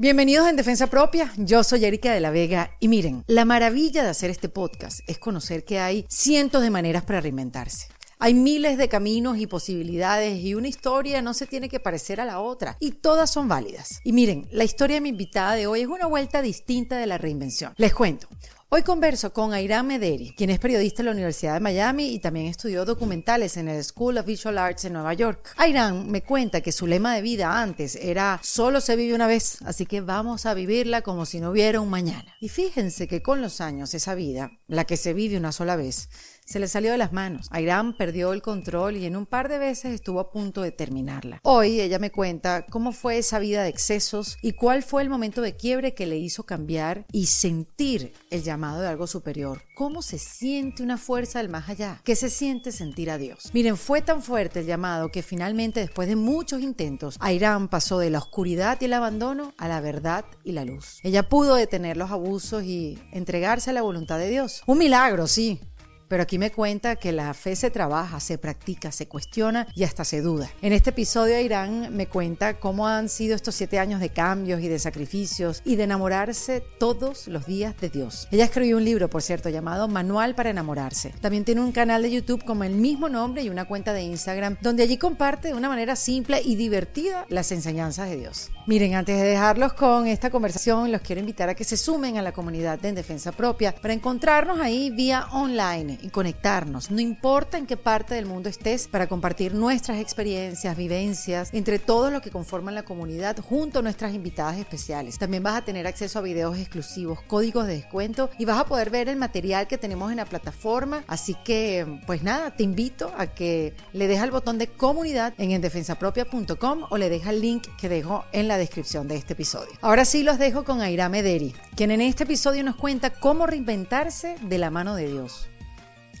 Bienvenidos en Defensa Propia, yo soy Erika de la Vega y miren, la maravilla de hacer este podcast es conocer que hay cientos de maneras para reinventarse. Hay miles de caminos y posibilidades y una historia no se tiene que parecer a la otra y todas son válidas. Y miren, la historia de mi invitada de hoy es una vuelta distinta de la reinvención. Les cuento. Hoy converso con Airam Mederi, quien es periodista en la Universidad de Miami y también estudió documentales en el School of Visual Arts en Nueva York. Airam me cuenta que su lema de vida antes era solo se vive una vez, así que vamos a vivirla como si no hubiera un mañana. Y fíjense que con los años esa vida, la que se vive una sola vez, se le salió de las manos. Airam perdió el control y en un par de veces estuvo a punto de terminarla. Hoy ella me cuenta cómo fue esa vida de excesos y cuál fue el momento de quiebre que le hizo cambiar y sentir el llamado de algo superior. ¿Cómo se siente una fuerza del más allá? ¿Qué se siente sentir a Dios? Miren, fue tan fuerte el llamado que finalmente después de muchos intentos, Airam pasó de la oscuridad y el abandono a la verdad y la luz. Ella pudo detener los abusos y entregarse a la voluntad de Dios. Un milagro, sí, pero aquí me cuenta que la fe se trabaja, se practica, se cuestiona y hasta se duda. En este episodio Irán me cuenta cómo han sido estos siete años de cambios y de sacrificios y de enamorarse todos los días de Dios. Ella escribió un libro, por cierto, llamado Manual para enamorarse. También tiene un canal de YouTube con el mismo nombre y una cuenta de Instagram donde allí comparte de una manera simple y divertida las enseñanzas de Dios. Miren, antes de dejarlos con esta conversación, los quiero invitar a que se sumen a la comunidad de En Defensa Propia para encontrarnos ahí vía online y conectarnos, no importa en qué parte del mundo estés, para compartir nuestras experiencias, vivencias, entre todos los que conforman la comunidad, junto a nuestras invitadas especiales. También vas a tener acceso a videos exclusivos, códigos de descuento y vas a poder ver el material que tenemos en la plataforma. Así que, pues nada, te invito a que le dejes el botón de comunidad en endefensapropia.com o le deja el link que dejo en la descripción de este episodio. Ahora sí los dejo con Aira Mederi, quien en este episodio nos cuenta cómo reinventarse de la mano de Dios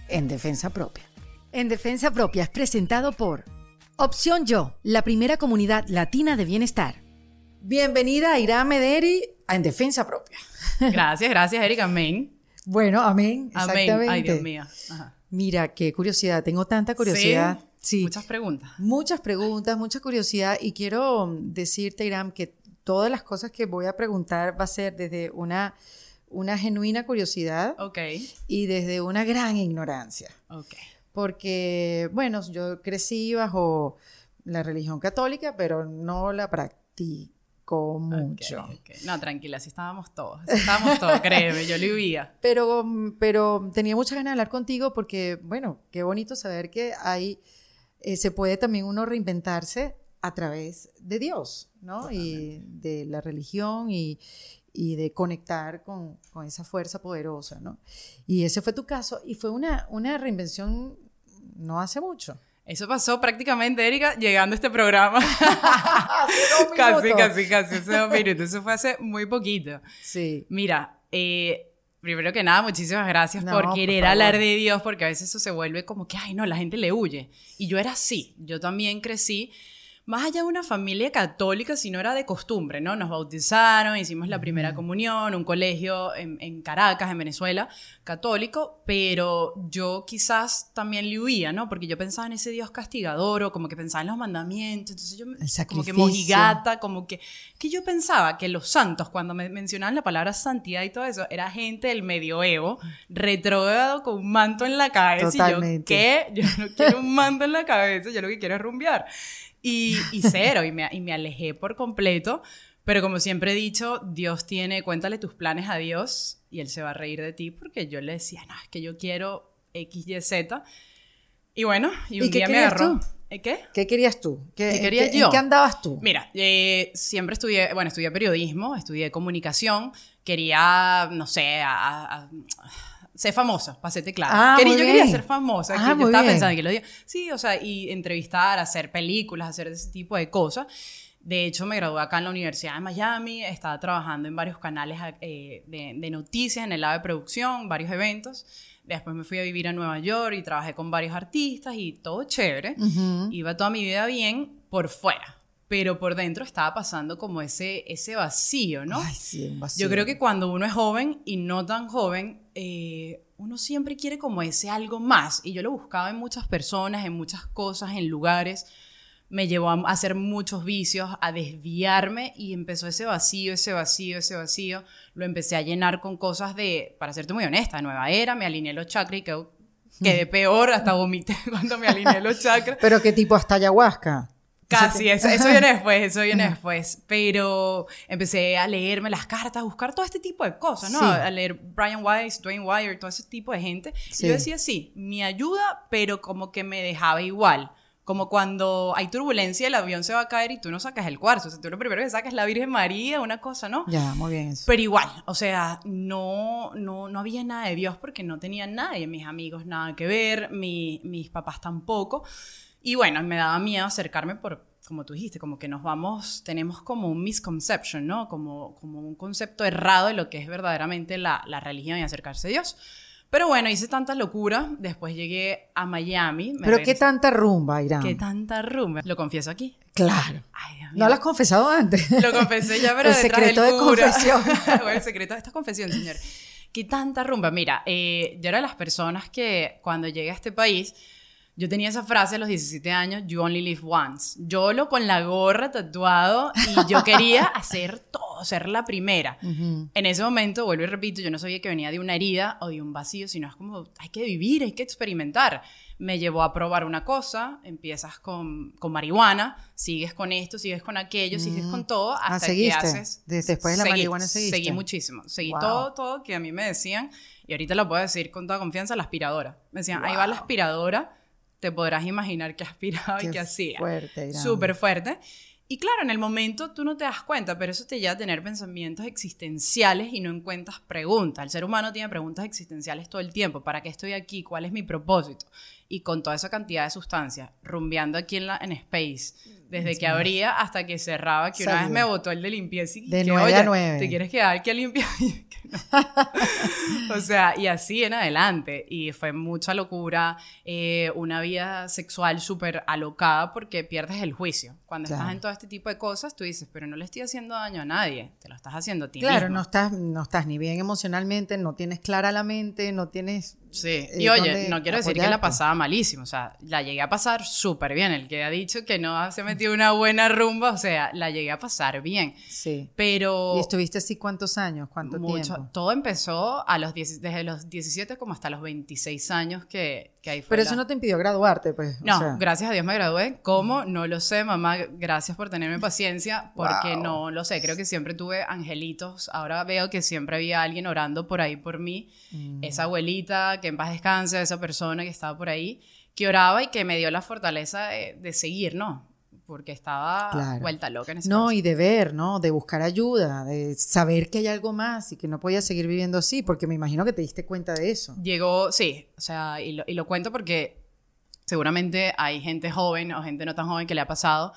en defensa propia. En defensa propia es presentado por Opción Yo, la primera comunidad latina de bienestar. Bienvenida a Irán Mederi a En Defensa Propia. Gracias, gracias, Erika. Amén. Bueno, amén. Amén. Ay, Dios mío. Mira, qué curiosidad. Tengo tanta curiosidad. Sí. Muchas preguntas. Muchas preguntas, mucha curiosidad. Y quiero decirte, Irán, que todas las cosas que voy a preguntar va a ser desde una una genuina curiosidad y desde una gran ignorancia. Porque, bueno, yo crecí bajo la religión católica, pero no la practico mucho. No, tranquila, así estábamos todos. estábamos todos, créeme, yo lo vivía. Pero, pero tenía muchas ganas de hablar contigo porque, bueno, qué bonito saber que hay, eh, se puede también uno reinventarse a través de Dios, ¿no? Y de la religión y, y de conectar con, con, esa fuerza poderosa, ¿no? Y ese fue tu caso y fue una, una reinvención no hace mucho. Eso pasó prácticamente, Erika, llegando a este programa. casi, casi, casi, hace dos minutos. Eso fue hace muy poquito. Sí. Mira, eh, primero que nada, muchísimas gracias por querer hablar de Dios, porque a veces eso se vuelve como que, ay, no, la gente le huye. Y yo era así. Yo también crecí más allá de una familia católica, si no era de costumbre, ¿no? Nos bautizaron, hicimos la primera comunión, un colegio en, Caracas, en Venezuela, católico, pero yo quizás también le huía, ¿no? Porque yo pensaba en ese Dios castigador o como que pensaba en los mandamientos, entonces yo como que mojigata, como que, que yo pensaba que los santos, cuando me mencionaban la palabra santidad y todo eso, era gente del medioevo, retrógrado con un manto en la cabeza, y yo, ¿qué? Yo no quiero un manto en la cabeza, yo lo que quiero es rumbear. Y, cero, y me, y me alejé por completo. Pero como siempre he dicho, Dios tiene, cuéntale tus planes a Dios y Él se va a reír de ti porque yo le decía, no, es que yo quiero X, Y, Z. Y bueno, y un día me agarró. ¿Eh, ¿Qué? ¿Qué querías tú? ¿Qué, quería yo? ¿En qué andabas tú? Mira, eh, siempre estudié, bueno, estudié periodismo, estudié comunicación, quería, no sé, a ser famosa, para serte claro. Ah, yo quería ser famosa. Ah, yo estaba pensando que lo diga. Sí, o sea, y entrevistar, hacer películas, hacer ese tipo de cosas. De hecho, me gradué acá en la Universidad de Miami, estaba trabajando en varios canales eh, de, noticias, en el lado de producción, varios eventos. Después me fui a vivir a Nueva York y trabajé con varios artistas y todo chévere. Iba toda mi vida bien por fuera pero por dentro estaba pasando como ese, ese vacío, ¿no? Ay, sí, un vacío. Yo creo que cuando uno es joven y no tan joven, eh, uno siempre quiere como ese algo más. Y yo lo buscaba en muchas personas, en muchas cosas, en lugares, me llevó a hacer muchos vicios, a desviarme y empezó ese vacío, ese vacío, ese vacío. Lo empecé a llenar con cosas de, para serte muy honesta, nueva era, me alineé los chakras y quedé, peor, hasta vomité cuando me alineé los chakras. ¿Pero qué tipo hasta ayahuasca? Casi, eso, viene después, eso viene después. Pero empecé a leerme las cartas, a buscar todo este tipo de cosas, ¿no? A leer Brian Weiss, Dwayne Wire, todo ese tipo de gente. yo decía, sí, me ayuda, pero como que me dejaba igual. Como cuando hay turbulencia, el avión se va a caer y tú no sacas el cuarzo. O sea, tú lo primero que sacas es la Virgen María, una cosa, ¿no? Ya, muy bien. Pero igual, o sea, no, no, no había nada de Dios porque no tenía nadie, mis amigos nada que ver, mis papás tampoco. Y bueno, me daba miedo acercarme por, como tú dijiste, como que nos vamos, tenemos como un misconception, ¿no? Como, como un concepto errado de lo que es verdaderamente la, la religión y acercarse a Dios. Pero bueno, hice tanta locura. Después llegué a Miami. Pero qué tanta rumba, Irán. Qué tanta rumba. Lo confieso aquí. Claro. ¿No lo has confesado antes? Lo confesé ya, pero El secreto de confesión. el secreto de esta confesión, señor. Qué tanta rumba. Mira, eh, yo era de las personas que cuando llegué a este país yo tenía esa frase a los 17 años, you only live once. Yo lo con la gorra tatuado y yo quería hacer todo, ser la primera. En ese momento, vuelvo y repito, yo no sabía que venía de una herida o de un vacío, sino es como, hay que vivir, hay que experimentar. Me llevó a probar una cosa, empiezas con, con marihuana, sigues con esto, sigues con aquello, sigues con todo, ah, hasta que haces... Después de la marihuana seguiste. Seguí muchísimo, seguí todo, todo que a mí me decían, y ahorita lo puedo decir con toda confianza, la aspiradora. Me decían, ahí va la aspiradora te podrás imaginar que aspiraba y que hacía. Fuerte, Súper fuerte. Y claro, en el momento tú no te das cuenta, pero eso te lleva a tener pensamientos existenciales y no encuentras preguntas. El ser humano tiene preguntas existenciales todo el tiempo. ¿Para qué estoy aquí? ¿Cuál es mi propósito? Y con toda esa cantidad de sustancias, rumbeando aquí en, la, en Space, desde que abría hasta que cerraba, que una vez me botó el de limpieza y de que, 9 a 9. ¿te quieres quedar que limpia? o sea, y así en adelante. Y fue mucha locura, eh, una vida sexual súper alocada porque pierdes el juicio. Cuando estás en todo este tipo de cosas, tú dices, pero no le estoy haciendo daño a nadie, te lo estás haciendo a ti Claro, no estás, no estás ni bien emocionalmente, no tienes clara la mente, no tienes Sí, eh, y oye, no quiero decir que la pasaba malísimo, o sea, la llegué a pasar súper bien. El que ha dicho que no se metió una buena rumba, o sea, la llegué a pasar bien. Sí. Pero. ¿Y estuviste así cuántos años? ¿Cuánto mucho, tiempo? Todo empezó a los desde los 17 como hasta los 26 años que, que ahí fue. Pero eso no te impidió graduarte, pues. No, gracias a Dios me gradué. ¿Cómo? No lo sé, mamá. Gracias por tenerme paciencia, porque no lo sé. Creo que siempre tuve angelitos. Ahora veo que siempre había alguien orando por ahí por mí. Mm. Esa abuelita que en paz descanse, esa persona que estaba por ahí, que oraba y que me dio la fortaleza de, seguir, ¿no? Porque estaba vuelta loca en ese No, y de ver, ¿no? De buscar ayuda, de saber que hay algo más y que no podías seguir viviendo así, porque me imagino que te diste cuenta de eso. Llegó, sí, o sea, y lo, y lo cuento porque seguramente hay gente joven o gente no tan joven que le ha pasado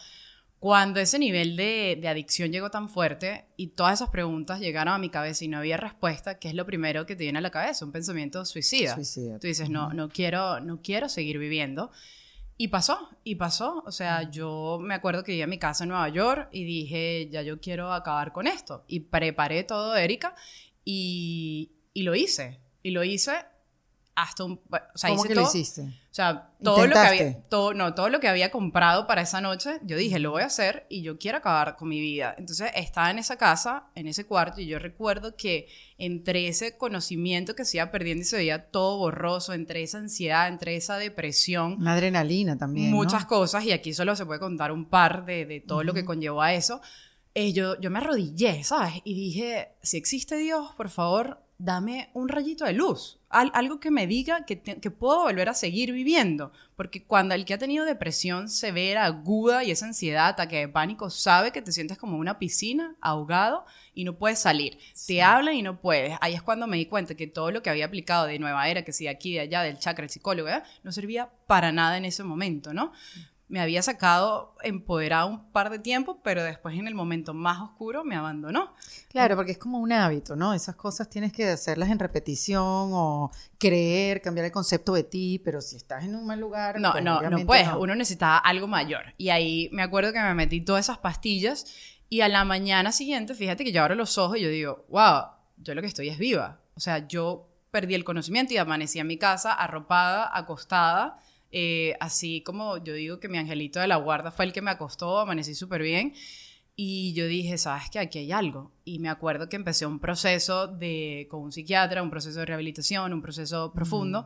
cuando ese nivel de, adicción llegó tan fuerte y todas esas preguntas llegaron a mi cabeza y no había respuesta, ¿qué es lo primero que te viene a la cabeza? Un pensamiento suicida. suicida. Tú dices, no, no, quiero, no quiero seguir viviendo. Y pasó, y pasó. O sea, yo me acuerdo que iba a mi casa en Nueva York y dije, ya yo quiero acabar con esto. Y preparé todo, Erika, y, y lo hice. Y lo hice hasta un... O sea, ¿Cómo que lo hiciste? O sea, todo lo, que había, todo, no, todo lo que había comprado para esa noche, yo dije, lo voy a hacer y yo quiero acabar con mi vida. Entonces estaba en esa casa, en ese cuarto, y yo recuerdo que entre ese conocimiento que se iba perdiendo y se veía todo borroso, entre esa ansiedad, entre esa depresión. Una adrenalina también. Muchas cosas, y aquí solo se puede contar un par de, de todo lo que conllevó a eso. Eh, yo, yo me arrodillé, ¿sabes? Y dije, si existe Dios, por favor, dame un rayito de luz, algo que me diga que, que, puedo volver a seguir viviendo. Porque cuando el que ha tenido depresión severa, aguda y esa ansiedad, ataque de pánico, sabe que te sientes como una piscina, ahogado y no puedes salir. Te hablan y no puedes. Ahí es cuando me di cuenta que todo lo que había aplicado de Nueva Era, que si de aquí, de allá, del chakra, el psicólogo, ¿eh? no servía para nada en ese momento, ¿no? Me había sacado empoderado un par de tiempo, pero después en el momento más oscuro me abandonó. Claro, porque es como un hábito, ¿no? Esas cosas tienes que hacerlas en repetición o creer, cambiar el concepto de ti, pero si estás en un mal lugar... No, pues, no, no puedes, uno necesitaba algo mayor. Y ahí me acuerdo que me metí todas esas pastillas y a la mañana siguiente, fíjate que yo abro los ojos y yo digo, wow, yo lo que estoy es viva. O sea, yo perdí el conocimiento y amanecí en mi casa arropada, acostada, Eh, así como yo digo que mi angelito de la guarda fue el que me acostó, amanecí súper bien. Y yo dije, sabes que aquí hay algo. Y me acuerdo que empecé un proceso de, con un psiquiatra, un proceso de rehabilitación, un proceso profundo.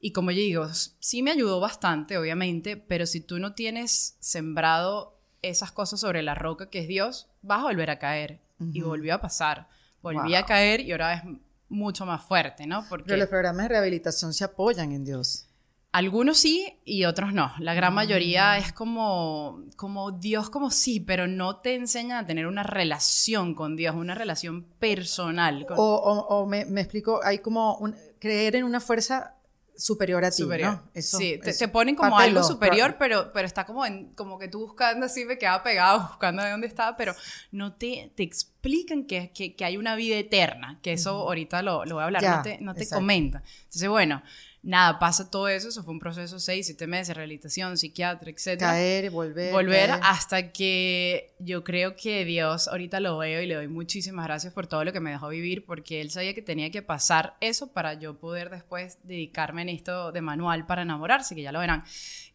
Y como yo digo, sí me ayudó bastante, obviamente, pero si tú no tienes sembrado esas cosas sobre la roca que es Dios, vas a volver a caer. Y volvió a pasar. Volví a caer y ahora es mucho más fuerte, ¿no? Porque pero los programas de rehabilitación se apoyan en Dios. Algunos sí y otros no. La gran mayoría mm. es como, como Dios, como sí, pero no te enseñan a tener una relación con Dios, una relación personal. O, me, me, explico, hay como un, creer en una fuerza superior a ti, ¿no? sí, te, ponen como algo superior, pero, pero está como, en, como que tú buscando así, me quedaba pegado buscando de dónde estaba, pero no te, te explican que, que, que hay una vida eterna, que eso ahorita lo, lo voy a hablar, no te, no te comenta. Entonces, bueno, nada, pasa todo eso, eso fue un proceso seis, siete meses, rehabilitación, psiquiatra, etc. Caer, volver. Volver hasta que yo creo que Dios, ahorita lo veo y le doy muchísimas gracias por todo lo que me dejó vivir, porque Él sabía que tenía que pasar eso para yo poder después dedicarme en esto de manual para enamorarse, que ya lo verán.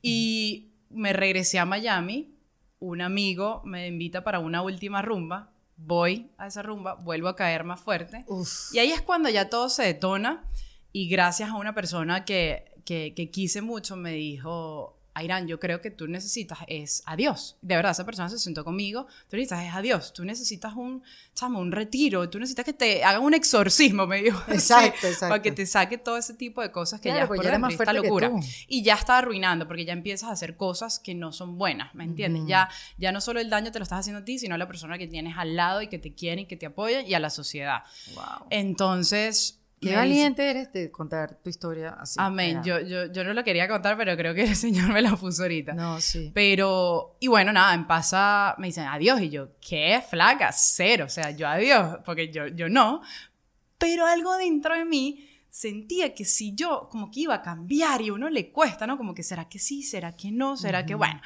Y me regresé a Miami, un amigo me invita para una última rumba, voy a esa rumba, vuelvo a caer más fuerte. Y ahí es cuando ya todo se detona. Y gracias a una persona que, que, que quise mucho me dijo, Airán, yo creo que tú necesitas es a Dios. De verdad, esa persona se sentó conmigo, tú necesitas es a Dios, tú necesitas un, chamo, un retiro, tú necesitas que te hagan un exorcismo, me dijo. Exacto, exacto. Para que te saque todo ese tipo de cosas que ya es pues por esta locura. Y ya está arruinando, porque ya empiezas a hacer cosas que no son buenas, ¿me entiendes? ya, ya no solo el daño te lo estás haciendo a ti, sino a la persona que tienes al lado y que te quiere y que te apoya y a la sociedad. Wow. Entonces, Qué valiente eres de contar tu historia así. Amén. Yo, yo, yo, no la quería contar, pero creo que el Señor me la puso ahorita. No, sí. Pero, y bueno, nada, en pasa, me dicen adiós. Y yo, ¿qué? Flaca, cero. O sea, yo adiós, porque yo, yo no. Pero algo dentro de mí sentía que si yo, como que iba a cambiar y a uno le cuesta, ¿no? Como que, ¿será que sí? ¿Será que no? ¿Será que, bueno?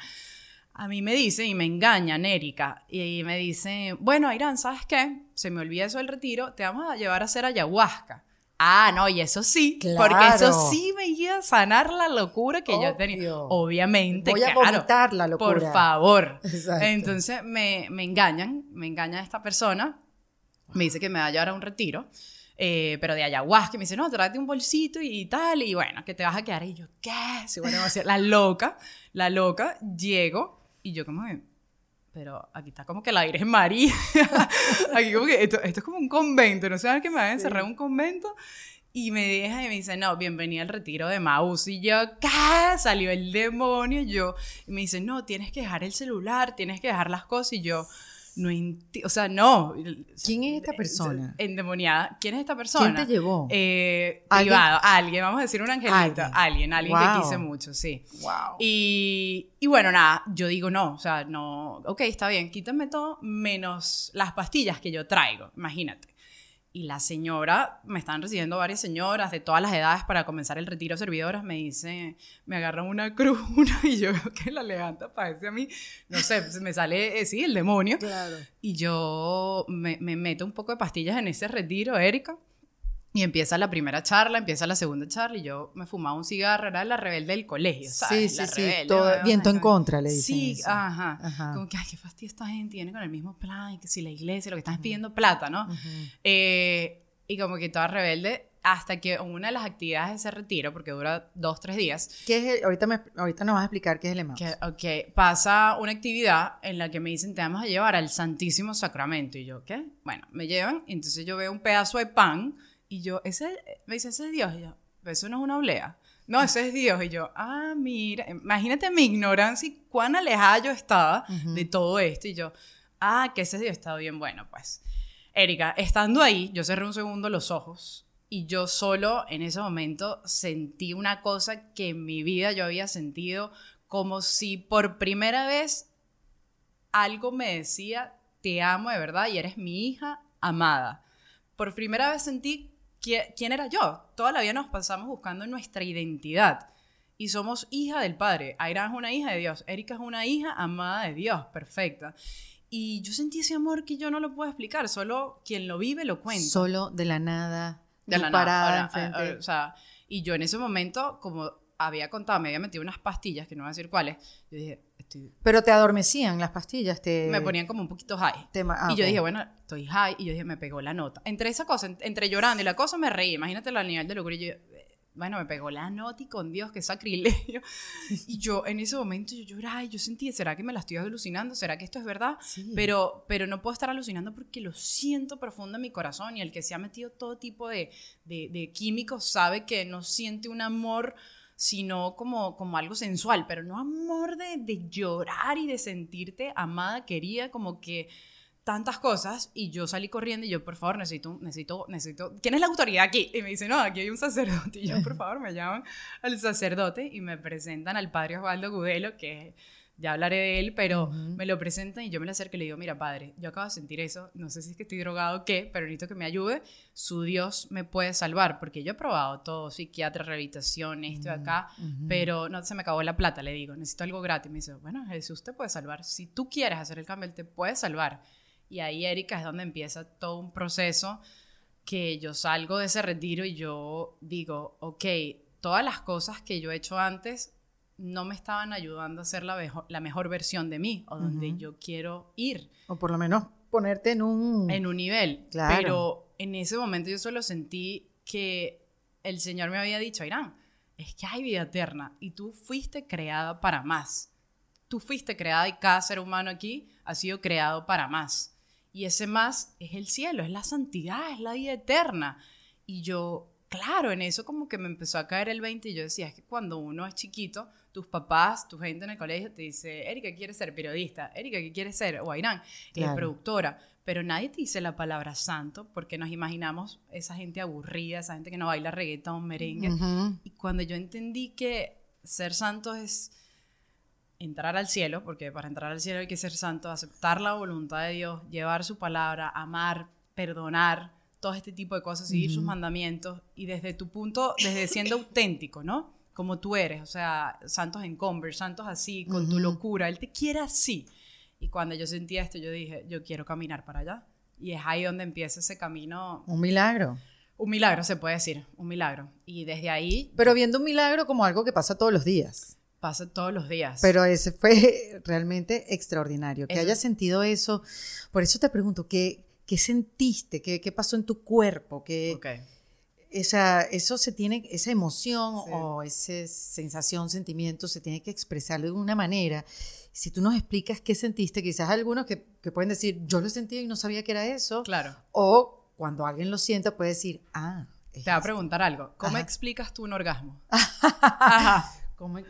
A mí me dicen y me engañan, Erika, y me dicen, bueno, Irán, ¿sabes qué? Se me olvida eso del retiro, te vamos a llevar a hacer ayahuasca. Ah, no, y eso sí, porque eso sí me iba a sanar la locura que yo tenía. Obviamente, Voy a vomitar la locura. Por favor. Entonces me, me, engañan, me engaña esta persona, me dice que me va a llevar a un retiro, eh, pero de ayahuasca, me dice, no, tráete un bolsito y tal, y bueno, que te vas a quedar. Y yo, ¿qué? Sí, bueno, la loca, la loca, llego, y yo como pero aquí está como que la Virgen María. aquí como que esto, esto, es como un convento, no sé a que me van a encerrar en un convento. Y me deja y me dice, no, bienvenida al retiro de Maus. Y yo, ¿qué? Salió el demonio. Y yo, y me dice, no, tienes que dejar el celular, tienes que dejar las cosas. Y yo, no o sea, no. ¿Quién es esta persona? Endemoniada. ¿Quién es esta persona? ¿Quién te llevó? Eh, privado, alguien, vamos a decir un angelito. Alguien, alguien, que quise mucho, sí. Wow. Y, y, bueno, nada, yo digo no, o sea, no, ok, está bien, quítame todo menos las pastillas que yo traigo, imagínate. Y la señora, me están recibiendo varias señoras de todas las edades para comenzar el retiro servidoras, me dice, me agarran una cruz, una, y yo veo que la levanta, parece a mí, no sé, me sale, eh, sí, el demonio. Claro. Y yo me, me meto un poco de pastillas en ese retiro, Erika. Y empieza la primera charla, empieza la segunda charla y yo me fumaba un cigarro, era la rebelde del colegio, ¿sabes? Sí, sí, sí, todo, viento en contra, le dicen Sí, ajá. Como que, ay, qué fastidio esta gente, tiene con el mismo plan, y que si la iglesia, lo que están pidiendo plata, ¿no? Eh, y como que toda rebelde, hasta que una de las actividades de ese retiro, porque dura dos, tres días. ¿Qué es ahorita, me, ahorita nos vas a explicar qué es el EMAUS. Que, ok, pasa una actividad en la que me dicen, te vamos a llevar al Santísimo Sacramento. Y yo, ¿qué? Bueno, me llevan, entonces yo veo un pedazo de pan y yo, ese, me dice, ese es Dios. Y yo, eso no es una oblea. No, ese es Dios. Y yo, ah, mira, imagínate mi ignorancia y cuán alejada yo estaba de todo esto. Y yo, ah, que ese Dios está bien bueno, pues. Erika, estando ahí, yo cerré un segundo los ojos y yo solo en ese momento sentí una cosa que en mi vida yo había sentido como si por primera vez algo me decía, te amo de verdad y eres mi hija amada. Por primera vez sentí ¿quién era yo? Toda la vida nos pasamos buscando nuestra identidad. Y somos hija del Padre. Aira es una hija de Dios. Erika es una hija amada de Dios, perfecta. Y yo sentí ese amor que yo no lo puedo explicar, solo quien lo vive lo cuenta. Solo de la nada, de la nada. o sea, y yo en ese momento, como había contado, me había metido unas pastillas, que no voy a decir cuáles. Yo dije, estoy... Pero te adormecían las pastillas, te... Me ponían como un poquito high. Ah, y yo dije, bueno, estoy high. Y yo dije, me pegó la nota. Entre esa cosa, entre llorando y la cosa, me reí. Imagínate la nivel de locura. Y yo, bueno, me pegó la nota y con Dios, qué sacrilegio. Y yo en ese momento yo lloraba y yo sentí, ¿será que me la estoy alucinando? ¿Será que esto es verdad? Pero, pero no puedo estar alucinando porque lo siento profundo en mi corazón y el que se ha metido todo tipo de, de, químicos sabe que no siente un amor sino como, como algo sensual, pero no amor de, de llorar y de sentirte amada, querida, como que tantas cosas y yo salí corriendo y yo, por favor, necesito, necesito, necesito, ¿quién es la autoridad aquí? Y me dice, no, aquí hay un sacerdote. Y yo, por favor, me llaman al sacerdote y me presentan al padre Osvaldo Gudelo, que ya hablaré de él, pero me lo presentan y yo me le acerco y le digo, mira, padre, yo acabo de sentir eso, no sé si es que estoy drogado o qué, pero necesito que me ayude, su Dios me puede salvar, porque yo he probado todo, psiquiatra, rehabilitación, esto y acá, pero no se me acabó la plata, le digo, necesito algo gratis. Me dice, bueno, Jesús te puede salvar, si tú quieres hacer el cambio, él te puede salvar. Y ahí, Erika, es donde empieza todo un proceso que yo salgo de ese retiro y yo digo, ok, todas las cosas que yo he hecho antes no me estaban ayudando a ser la, mejor, la mejor versión de mí o donde yo quiero ir. O por lo menos ponerte en un... En un nivel. Claro. Pero en ese momento yo solo sentí que el Señor me había dicho, Irán, es que hay vida eterna y tú fuiste creada para más. Tú fuiste creada y cada ser humano aquí ha sido creado para más. Y ese más es el cielo, es la santidad, es la vida eterna. Y yo, claro, en eso como que me empezó a caer el 20 y yo decía, es que cuando uno es chiquito, tus papás, tu gente en el colegio te dice, Erika, ¿quieres ser periodista? Erika, ¿qué quieres ser? O Airán, productora. Pero nadie te dice la palabra santo porque nos imaginamos esa gente aburrida, esa gente que no baila reggaetón, merengue. Y cuando yo entendí que ser santo es entrar al cielo, porque para entrar al cielo hay que ser santo, aceptar la voluntad de Dios, llevar su palabra, amar, perdonar, todo este tipo de cosas, seguir sus mandamientos y desde tu punto, desde siendo auténtico, ¿no? Como tú eres, o sea, santos en Converse, santos así, con tu locura, Él te quiere así. Y cuando yo sentí esto, yo dije, yo quiero caminar para allá. Y es ahí donde empieza ese camino. Un milagro. Un milagro, se puede decir, un milagro. Y desde ahí... Pero viendo un milagro como algo que pasa todos los días pasa todos los días. Pero ese fue realmente extraordinario. Que hayas sentido eso. Por eso te pregunto, ¿qué, qué sentiste? ¿Qué, ¿Qué, pasó en tu cuerpo? ¿Qué, esa, eso se tiene, esa emoción o esa sensación, sentimiento, se tiene que expresar de alguna manera. Si tú nos explicas qué sentiste, quizás algunos que, que pueden decir, yo lo sentí y no sabía que era eso. Claro. O cuando alguien lo sienta puede decir, ah. Te va a preguntar algo. ¿Cómo explicas tú un orgasmo? Ajá.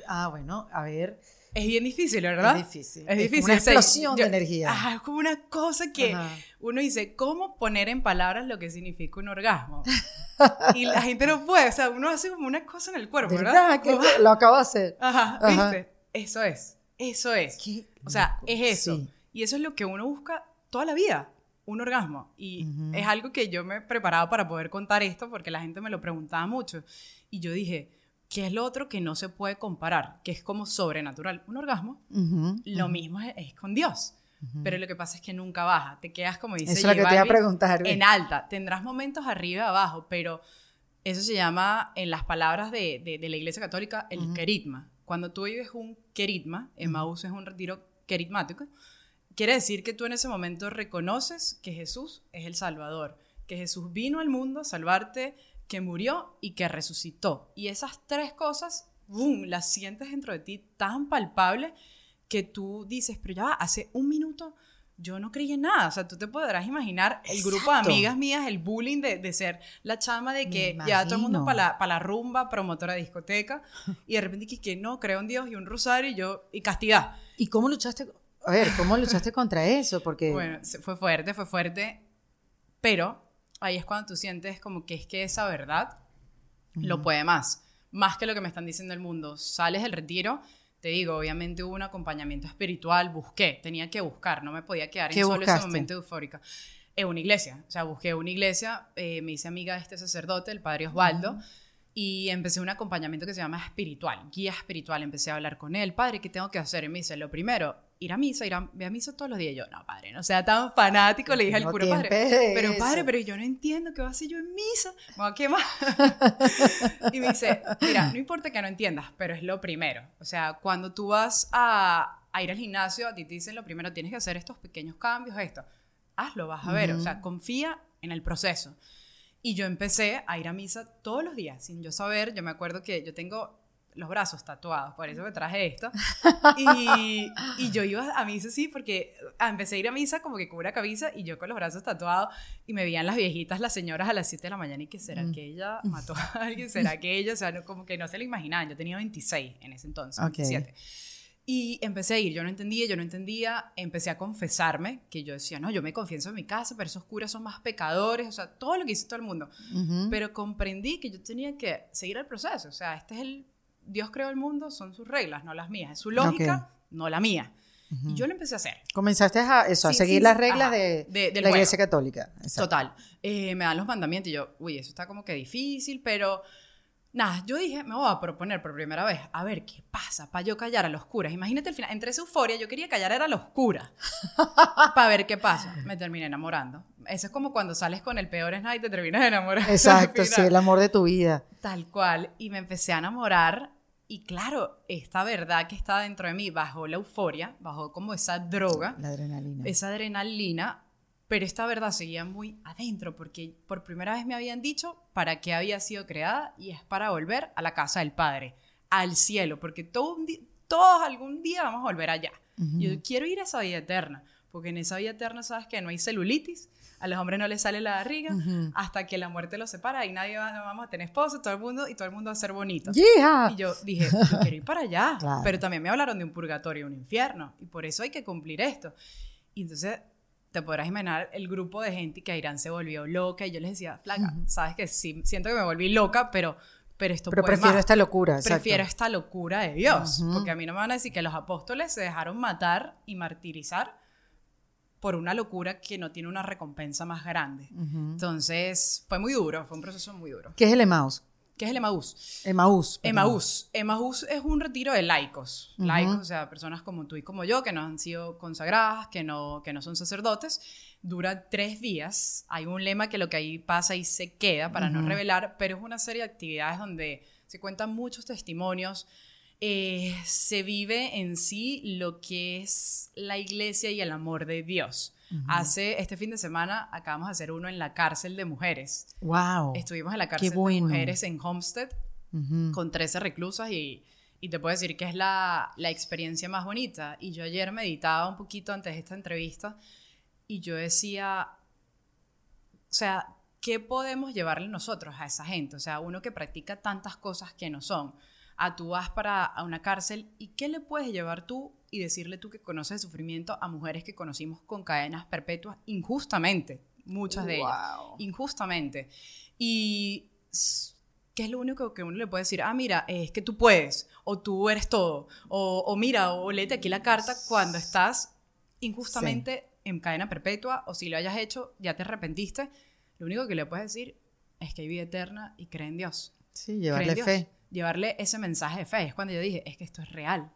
Ah, bueno, a ver. Es bien difícil, ¿verdad? Es difícil. Es difícil. una explosión de energía. es como una cosa que uno dice, ¿cómo poner en palabras lo que significa un orgasmo? y la gente no puede, o sea, uno hace como una cosa en el cuerpo, ¿verdad? Que lo acabo de hacer. Ajá, ¿viste? Eso es, eso es. o sea, es eso. Y eso es lo que uno busca toda la vida, un orgasmo. Y es algo que yo me he preparado para poder contar esto porque la gente me lo preguntaba mucho. Y yo dije, ¿Qué es lo otro que no se puede comparar? Que es como sobrenatural. Un orgasmo, lo mismo es, con Dios. Pero lo que pasa es que nunca baja. Te quedas, como dice Eso es lo que te iba a preguntar. En alta. Tendrás momentos arriba y abajo, pero eso se llama, en las palabras de, de, la Iglesia Católica, el queritma. Cuando tú vives un queritma, Emmaus es un retiro queritmático, quiere decir que tú en ese momento reconoces que Jesús es el Salvador, que Jesús vino al mundo a salvarte que murió y que resucitó. Y esas tres cosas, ¡boom!, las sientes dentro de ti tan palpable que tú dices, pero ya hace un minuto yo no creí en nada. O sea, tú te podrás imaginar el grupo de amigas mías, el bullying de, de ser la chama de que ya todo el mundo para la, la, rumba, promotora de discoteca, y de repente que, que no, creo en Dios y un rosario y yo, y castidad. ¿Y cómo luchaste? A ver, ¿cómo luchaste contra eso? Porque... Bueno, fue fuerte, fue fuerte, pero ahí es cuando tú sientes como que es que esa verdad lo puede más, más que lo que me están diciendo el mundo. Sales del retiro, te digo, obviamente hubo un acompañamiento espiritual, busqué, tenía que buscar, no me podía quedar en solo ese momento eufórica. En una iglesia, o sea, busqué una iglesia, eh, me hice amiga de este sacerdote, el padre Osvaldo, y empecé un acompañamiento que se llama espiritual, guía espiritual. Empecé a hablar con él, padre, ¿qué tengo que hacer? Y me dice, lo primero, ir a misa, ir a, a misa todos los días. Y yo, no, padre, no sea tan fanático, le dije al cura padre. Pero padre, pero yo no entiendo qué va a hacer yo en misa, me va a quemar. y me dice, mira, no importa que no entiendas, pero es lo primero. O sea, cuando tú vas a, a ir al gimnasio, a ti te dicen lo primero, tienes que hacer estos pequeños cambios, esto. Hazlo, vas a ver. O sea, confía en el proceso. Y yo empecé a ir a misa todos los días, sin yo saber. Yo me acuerdo que yo tengo los brazos tatuados, por eso me traje esto. Y, y, yo iba a misa, sí, porque ah, empecé a ir a misa como que con una camisa y yo con los brazos tatuados y me veían las viejitas, las señoras a las 7 de la mañana y que será mm. que ella mató a alguien, será que ella, o sea, como que no se lo imaginaban, yo tenía 26 en ese entonces, 27. Y empecé a ir, yo no entendía, yo no entendía, empecé a confesarme, que yo decía, no, yo me confieso en mi casa, pero esos curas son más pecadores, o sea, todo lo que hizo todo el mundo. Pero comprendí que yo tenía que seguir el proceso, o sea, este es el Dios creó el mundo, son sus reglas, no las mías. Es su lógica, no la mía. Y yo lo empecé a hacer. Comenzaste a eso, a seguir las reglas de, la Iglesia Católica. Total. Eh, me dan los mandamientos y yo, uy, eso está como que difícil, pero nada, yo dije, me voy a proponer por primera vez, a ver qué pasa para yo callar a los curas. Imagínate el final, entre esa euforia, yo quería callar a los curas para ver qué pasa. Me terminé enamorando. Eso es como cuando sales con el peor Snide y te terminas enamorando. Exacto, sí, el amor de tu vida. Tal cual. Y me empecé a enamorar. Y claro, esta verdad que está dentro de mí bajó la euforia, bajó como esa droga. La adrenalina. Esa adrenalina pero esta verdad seguía muy adentro porque por primera vez me habían dicho para qué había sido creada y es para volver a la casa del Padre, al cielo, porque todo todos algún día vamos a volver allá. Yo quiero ir a esa vida eterna, porque en esa vida eterna sabes que no hay celulitis, a los hombres no les sale la barriga, hasta que la muerte los separa y nadie va, no vamos a tener esposo, todo el mundo y todo el mundo va a ser bonito. Y yo dije, yo quiero ir para allá, pero también me hablaron de un purgatorio y un infierno, y por eso hay que cumplir esto. Y entonces te podrás imaginar el grupo de gente que a Irán se volvió loca y yo les decía, flaca, sabes que sí, siento que me volví loca, pero, pero esto Pero prefiero esta locura, Prefiero esta locura de Dios, porque a mí no me van a decir que los apóstoles se dejaron matar y martirizar por una locura que no tiene una recompensa más grande. Entonces, fue muy duro, fue un proceso muy duro. ¿Qué es el Emmaus? ¿Qué es el Emaús? Emaús. Emaús. Emaús es un retiro de laicos. Laicos, o sea, personas como tú y como yo, que no han sido consagradas, que no, que no son sacerdotes. Dura tres días. Hay un lema que lo que ahí pasa y se queda para no revelar, pero es una serie de actividades donde se cuentan muchos testimonios. Eh, se vive en sí lo que es la iglesia y el amor de Dios. Hace este fin de semana acabamos de hacer uno en la cárcel de mujeres. Wow. Estuvimos en la cárcel de mujeres en Homestead con 13 reclusas y, y, te puedo decir que es la, la experiencia más bonita. Y yo ayer meditaba un poquito antes de esta entrevista y yo decía, o sea, ¿qué podemos llevarle nosotros a esa gente? O sea, uno que practica tantas cosas que no son. A tú vas para a una cárcel y ¿qué le puedes llevar tú y decirle tú que conoces el sufrimiento a mujeres que conocimos con cadenas perpetuas injustamente, muchas de ellas, injustamente. Y ¿qué es lo único que uno le puede decir? Ah, mira, es que tú puedes, o tú eres todo, o, mira, o léete aquí la carta cuando estás injustamente en cadena perpetua, o si lo hayas hecho, ya te arrepentiste. Lo único que le puedes decir es que hay vida eterna y cree en Dios. Sí, llevarle fe. Llevarle ese mensaje de fe. Es cuando yo dije, es que esto es real.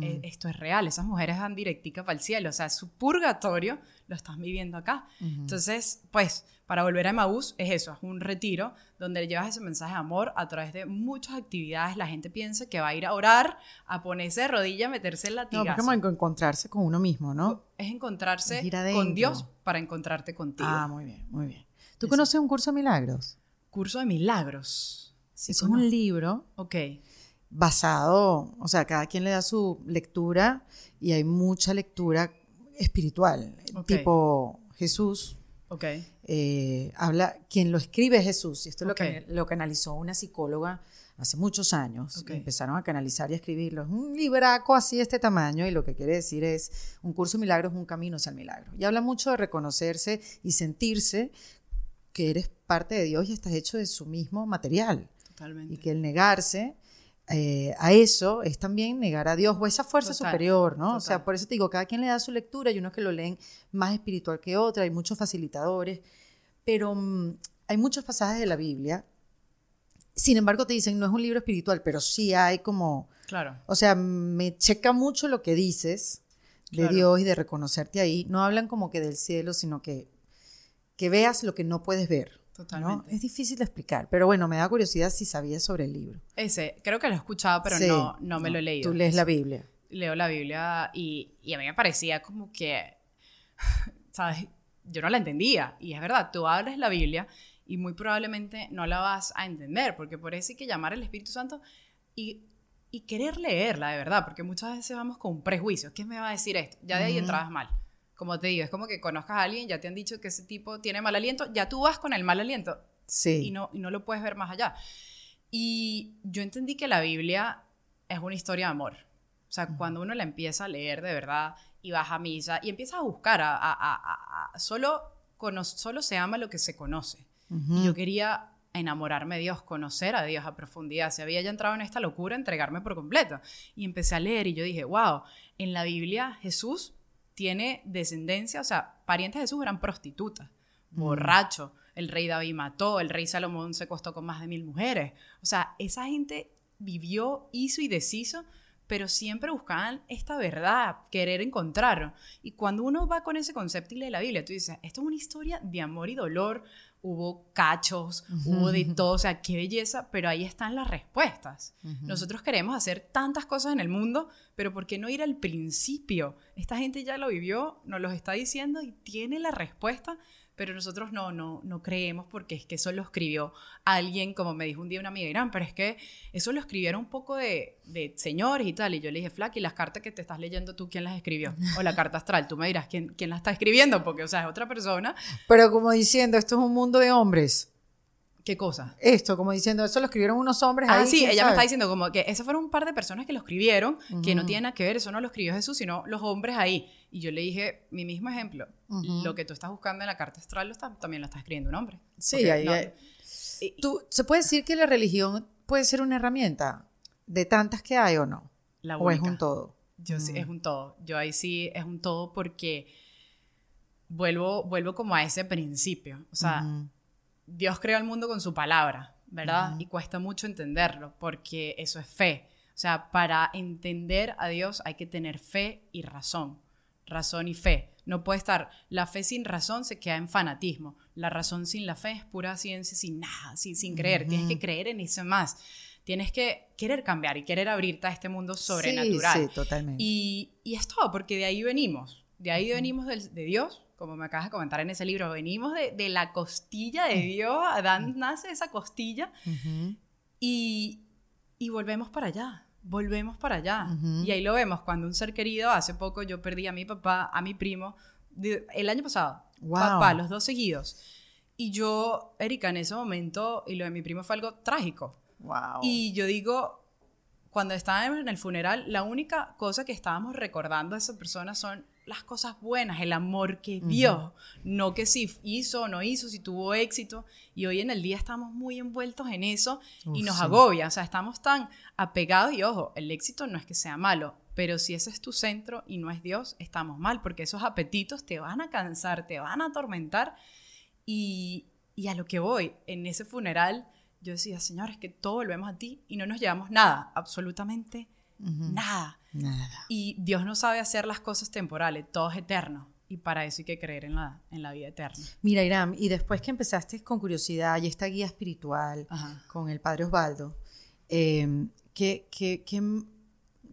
Eh, esto es real, esas mujeres dan directica para el cielo, o sea, su purgatorio lo están viviendo acá. Entonces, pues, para volver a Emaús es eso, es un retiro donde llevas ese mensaje de amor a través de muchas actividades. La gente piensa que va a ir a orar, a ponerse de rodilla, a meterse en la No, es encontrarse con uno mismo, ¿no? Es encontrarse con Dios para encontrarte contigo. Ah, muy bien, muy bien. ¿Tú conoces un curso de milagros? Curso de milagros. Sí, es un libro. Ok basado, o sea, cada quien le da su lectura y hay mucha lectura espiritual, tipo Jesús. Okay. Eh, habla, quien lo escribe es Jesús, y esto es lo, que, lo canalizó una psicóloga hace muchos años. Empezaron a canalizar y a escribirlo. Es un libraco así de este tamaño, y lo que quiere decir es: un curso de milagros es un camino hacia el milagro. Y habla mucho de reconocerse y sentirse que eres parte de Dios y estás hecho de su mismo material. Totalmente. Y que el negarse eh, a eso es también negar a Dios o esa fuerza superior, ¿no? O sea, por eso te digo, cada quien le da su lectura, hay unos que lo leen más espiritual que otros, hay muchos facilitadores, pero mm, hay muchos pasajes de la Biblia. Sin embargo, te dicen, no es un libro espiritual, pero sí hay como... Claro. O sea, me checa mucho lo que dices, de Dios y de reconocerte ahí. No hablan como que del cielo, sino que, que veas lo que no puedes ver. Totalmente. Es difícil de explicar, pero bueno, me da curiosidad si sabías sobre el libro. Ese, creo que lo he escuchado, pero no, no me lo he leído. Tú lees la Biblia. Leo la Biblia y, y a mí me parecía como que, ¿sabes? Yo no la entendía. Y es verdad, tú abres la Biblia y muy probablemente no la vas a entender, porque por eso hay que llamar al Espíritu Santo y, y querer leerla de verdad, porque muchas veces vamos con un prejuicio. ¿Qué me va a decir esto? Ya de ahí entrabas mal como te digo, es como que conozcas a alguien, ya te han dicho que ese tipo tiene mal aliento, ya tú vas con el mal aliento. Sí. Y no, y no lo puedes ver más allá. Y yo entendí que la Biblia es una historia de amor. O sea, cuando uno la empieza a leer de verdad y vas a misa y empiezas a buscar, a, a, a, solo, solo se ama lo que se conoce. Y yo quería enamorarme de Dios, conocer a Dios a profundidad. Se había ya entrado en esta locura, entregarme por completo. Y empecé a leer y yo dije, wow, en la Biblia Jesús tiene descendencia, o sea, parientes de Jesús eran prostitutas, mm. borracho, el rey David mató, el rey Salomón se costó con más de mil mujeres. O sea, esa gente vivió, hizo y deshizo, pero siempre buscaban esta verdad, querer encontrar. Y cuando uno va con ese concepto y lee la Biblia, tú dices, esto es una historia de amor y dolor, hubo cachos, hubo de todo, o sea, qué belleza, pero ahí están las respuestas. Nosotros queremos hacer tantas cosas en el mundo, pero ¿por qué no ir al principio? Esta gente ya lo vivió, nos lo está diciendo y tiene la respuesta, pero nosotros no, no, no creemos porque es que eso lo escribió alguien, como me dijo un día una amiga, Irán, pero es que eso lo escribieron un poco de, de señores y tal, y yo le dije, Flack, ¿y las cartas que te estás leyendo tú, quién las escribió? O la carta astral, tú me dirás, ¿quién, quién la está escribiendo? Porque, o sea, es otra persona. Pero como diciendo, esto es un mundo de hombres. ¿Qué cosa? Esto, como diciendo, eso lo escribieron unos hombres. Ah, sí, ella me está diciendo como que esas fueron un par de personas que lo escribieron, que no tienen nada que ver, eso no lo escribió Jesús, sino los hombres ahí. Y yo le dije, mi mismo ejemplo, lo que tú estás buscando en la carta astral también lo está escribiendo un hombre. Sí, ahí, ¿Tú, ¿Se puede decir que la religión puede ser una herramienta de tantas que hay o no? La ¿O es un todo? Yo sí, es un todo. Yo ahí sí es un todo porque vuelvo, vuelvo como a ese principio. O sea, Dios creó el mundo con su palabra, ¿verdad? Y cuesta mucho entenderlo porque eso es fe. O sea, para entender a Dios hay que tener fe y razón. Razón y fe. No puede estar, la fe sin razón se queda en fanatismo. La razón sin la fe es pura ciencia sin nada, sin, sin creer. Tienes que creer en eso más. Tienes que querer cambiar y querer abrirte a este mundo sobrenatural. Sí, sí totalmente. Y, y es todo, porque de ahí venimos. De ahí venimos de, de Dios, como me acabas de comentar en ese libro, venimos de, de la costilla de Dios, Adán nace esa costilla y, y, volvemos para allá, volvemos para allá. Y ahí lo vemos, cuando un ser querido, hace poco yo perdí a mi papá, a mi primo, el año pasado, papá, los dos seguidos. Y yo, Erika, en ese momento, y lo de mi primo fue algo trágico. Wow. Y yo digo, cuando estábamos en el funeral, la única cosa que estábamos recordando a esa persona son las cosas buenas, el amor que dio, no que si hizo o no hizo, si tuvo éxito. Y hoy en el día estamos muy envueltos en eso y nos agobia, o sea, estamos tan apegados y ojo, el éxito no es que sea malo, pero si ese es tu centro y no es Dios, estamos mal, porque esos apetitos te van a cansar, te van a atormentar. Y, y a lo que voy, en ese funeral, yo decía, Señor, es que todo volvemos a ti y no nos llevamos nada, absolutamente nada. Nada. Y Dios no sabe hacer las cosas temporales, todo es eterno. Y para eso hay que creer en la, en la vida eterna. Mira, Iram, y después que empezaste con curiosidad y esta guía espiritual con el padre Osvaldo, eh, ¿qué, qué,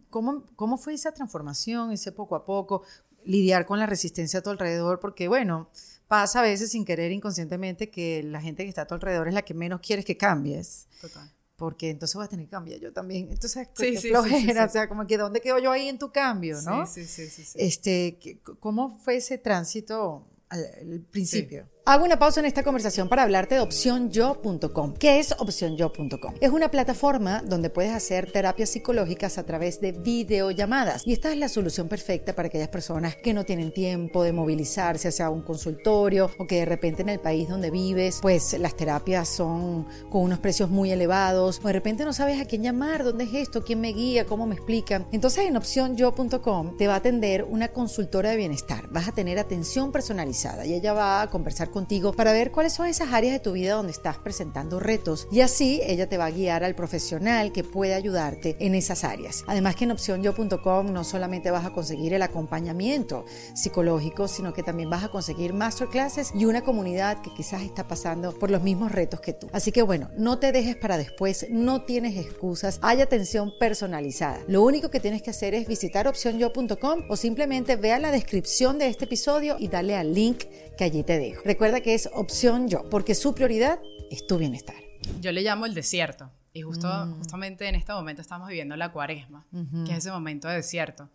cómo, ¿cómo fue esa transformación, ese poco a poco, lidiar con la resistencia a tu alrededor? Porque, bueno, pasa a veces sin querer inconscientemente que la gente que está a tu alrededor es la que menos quieres que cambies. Total porque entonces vas a tener que cambiar yo también. Entonces, sí, sí, flojera, o sea, como que ¿dónde quedo yo ahí en tu cambio, no? Sí, sí, sí. sí, Este, ¿Cómo fue ese tránsito al principio? Hago una pausa en esta conversación para hablarte de opcionyo.com. ¿Qué es opcionyo.com? Es una plataforma donde puedes hacer terapias psicológicas a través de videollamadas. Y esta es la solución perfecta para aquellas personas que no tienen tiempo de movilizarse hacia un consultorio o que de repente en el país donde vives, pues las terapias son con unos precios muy elevados o de repente no sabes a quién llamar, dónde es esto, quién me guía, cómo me explican. Entonces en opcionyo.com te va a atender una consultora de bienestar. Vas a tener atención personalizada y ella va a conversar contigo para ver cuáles son esas áreas de tu vida donde estás presentando retos y así ella te va a guiar al profesional que puede ayudarte en esas áreas. Además que en opcionyo.com no solamente vas a conseguir el acompañamiento psicológico, sino que también vas a conseguir masterclasses y una comunidad que quizás está pasando por los mismos retos que tú. Así que bueno, no te dejes para después, no tienes excusas, hay atención personalizada. Lo único que tienes que hacer es visitar opcionyo.com o simplemente vea la descripción de este episodio y dale al link que allí te dejo. Que es opción yo, porque su prioridad es tu bienestar. Yo le llamo el desierto. Y justo, mm. justamente en este momento estamos viviendo la cuaresma, que es ese momento de desierto.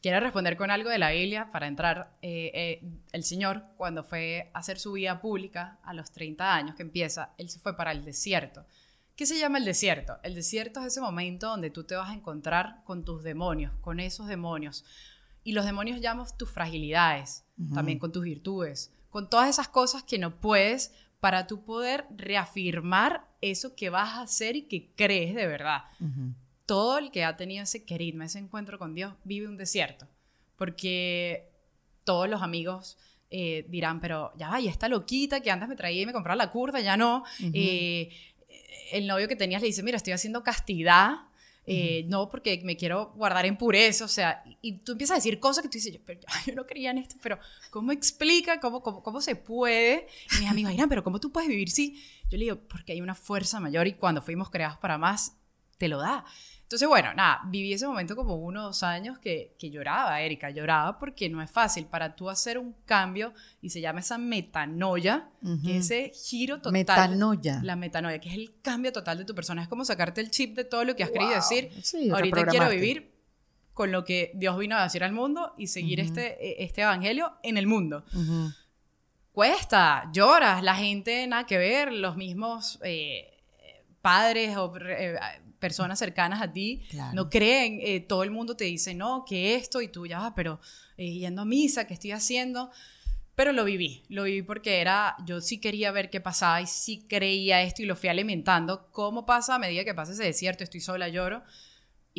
Quiero responder con algo de la Biblia para entrar. Eh, eh, el Señor, cuando fue a hacer su vida pública a los 30 años que empieza, Él se fue para el desierto. ¿Qué se llama el desierto? El desierto es ese momento donde tú te vas a encontrar con tus demonios, con esos demonios. Y los demonios llaman tus fragilidades, también con tus virtudes, con todas esas cosas que no puedes para tú poder reafirmar eso que vas a hacer y que crees de verdad todo el que ha tenido ese queridme, ese encuentro con Dios, vive un desierto. Porque todos los amigos eh, dirán, pero ya y esta loquita que antes me traía y me compraba la curda, ya no. Eh, el novio que tenías le dice, mira, estoy haciendo castidad. Eh, no porque me quiero guardar en pureza, o sea, y, tú empiezas a decir cosas que tú dices, yo, pero, yo no creía en esto, pero ¿cómo explica? ¿Cómo, cómo, cómo se puede? Y mis amigos dirán, pero ¿cómo tú puedes vivir si? Yo le digo, porque hay una fuerza mayor y cuando fuimos creados para más, te lo da. Entonces, bueno, nada, viví ese momento como uno o dos años que, que lloraba, Erika, lloraba porque no es fácil para tú hacer un cambio y se llama esa metanoia, que ese giro total. Metanoia. La metanoia, que es el cambio total de tu persona. Es como sacarte el chip de todo lo que has querido decir. Ahorita quiero vivir con lo que Dios vino a decir al mundo y seguir este, e, este evangelio en el mundo. Cuesta, lloras, la gente nada que ver, los mismos eh, padres o eh, personas cercanas a ti no creen, eh, todo el mundo te dice, no, que esto y tú ya, pero eh, yendo a misa, ¿qué estoy haciendo? Pero lo viví, lo viví porque era, yo sí quería ver qué pasaba y sí creía esto y lo fui alimentando. ¿Cómo pasa a medida que pasa ese desierto? Estoy sola, lloro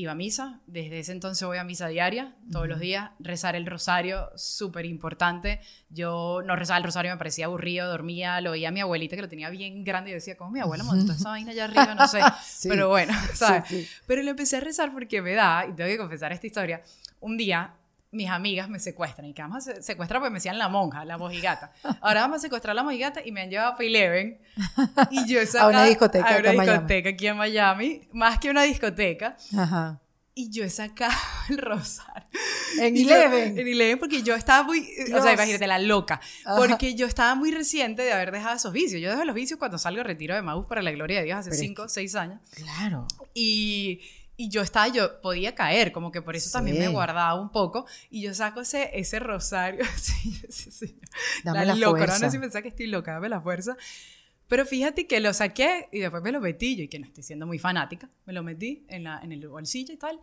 iba a misa, desde ese entonces voy a misa diaria, todos los días, rezar el rosario, súper importante. Yo no rezaba el rosario, me parecía aburrido, dormía, lo veía a mi abuelita que lo tenía bien grande y decía, ¿cómo mi abuela montó esa vaina allá arriba? No sé, pero bueno, ¿sabes? Pero lo empecé a rezar porque me da, y tengo que confesar esta historia, un día mis amigas me secuestran. ¿Y que vamos a secuestrar? Porque me decían la monja, la mojigata. Ahora vamos a secuestrar a la mojigata y me han llevado a Eleven. Y yo a una discoteca, a una discoteca aquí en Miami. Más que una discoteca. Ajá. Y yo he sacado el rosario. En Eleven. en Eleven, porque yo estaba muy. O sea, imagínate, la loca. Porque yo estaba muy reciente de haber dejado esos vicios. Yo dejo los vicios cuando salgo retiro de Maús para la gloria de Dios hace 5 o 6 años. Claro. Y y yo estaba, yo podía caer, como que por eso también me guardaba un poco. Y yo saco ese, ese rosario. sí, sí, sí. Dame la, loca, fuerza. no sé si pensaba que estoy loca, dame la fuerza. Pero fíjate que lo saqué y después me lo metí, yo y que no estoy siendo muy fanática, me lo metí en, la, en el bolsillo y tal.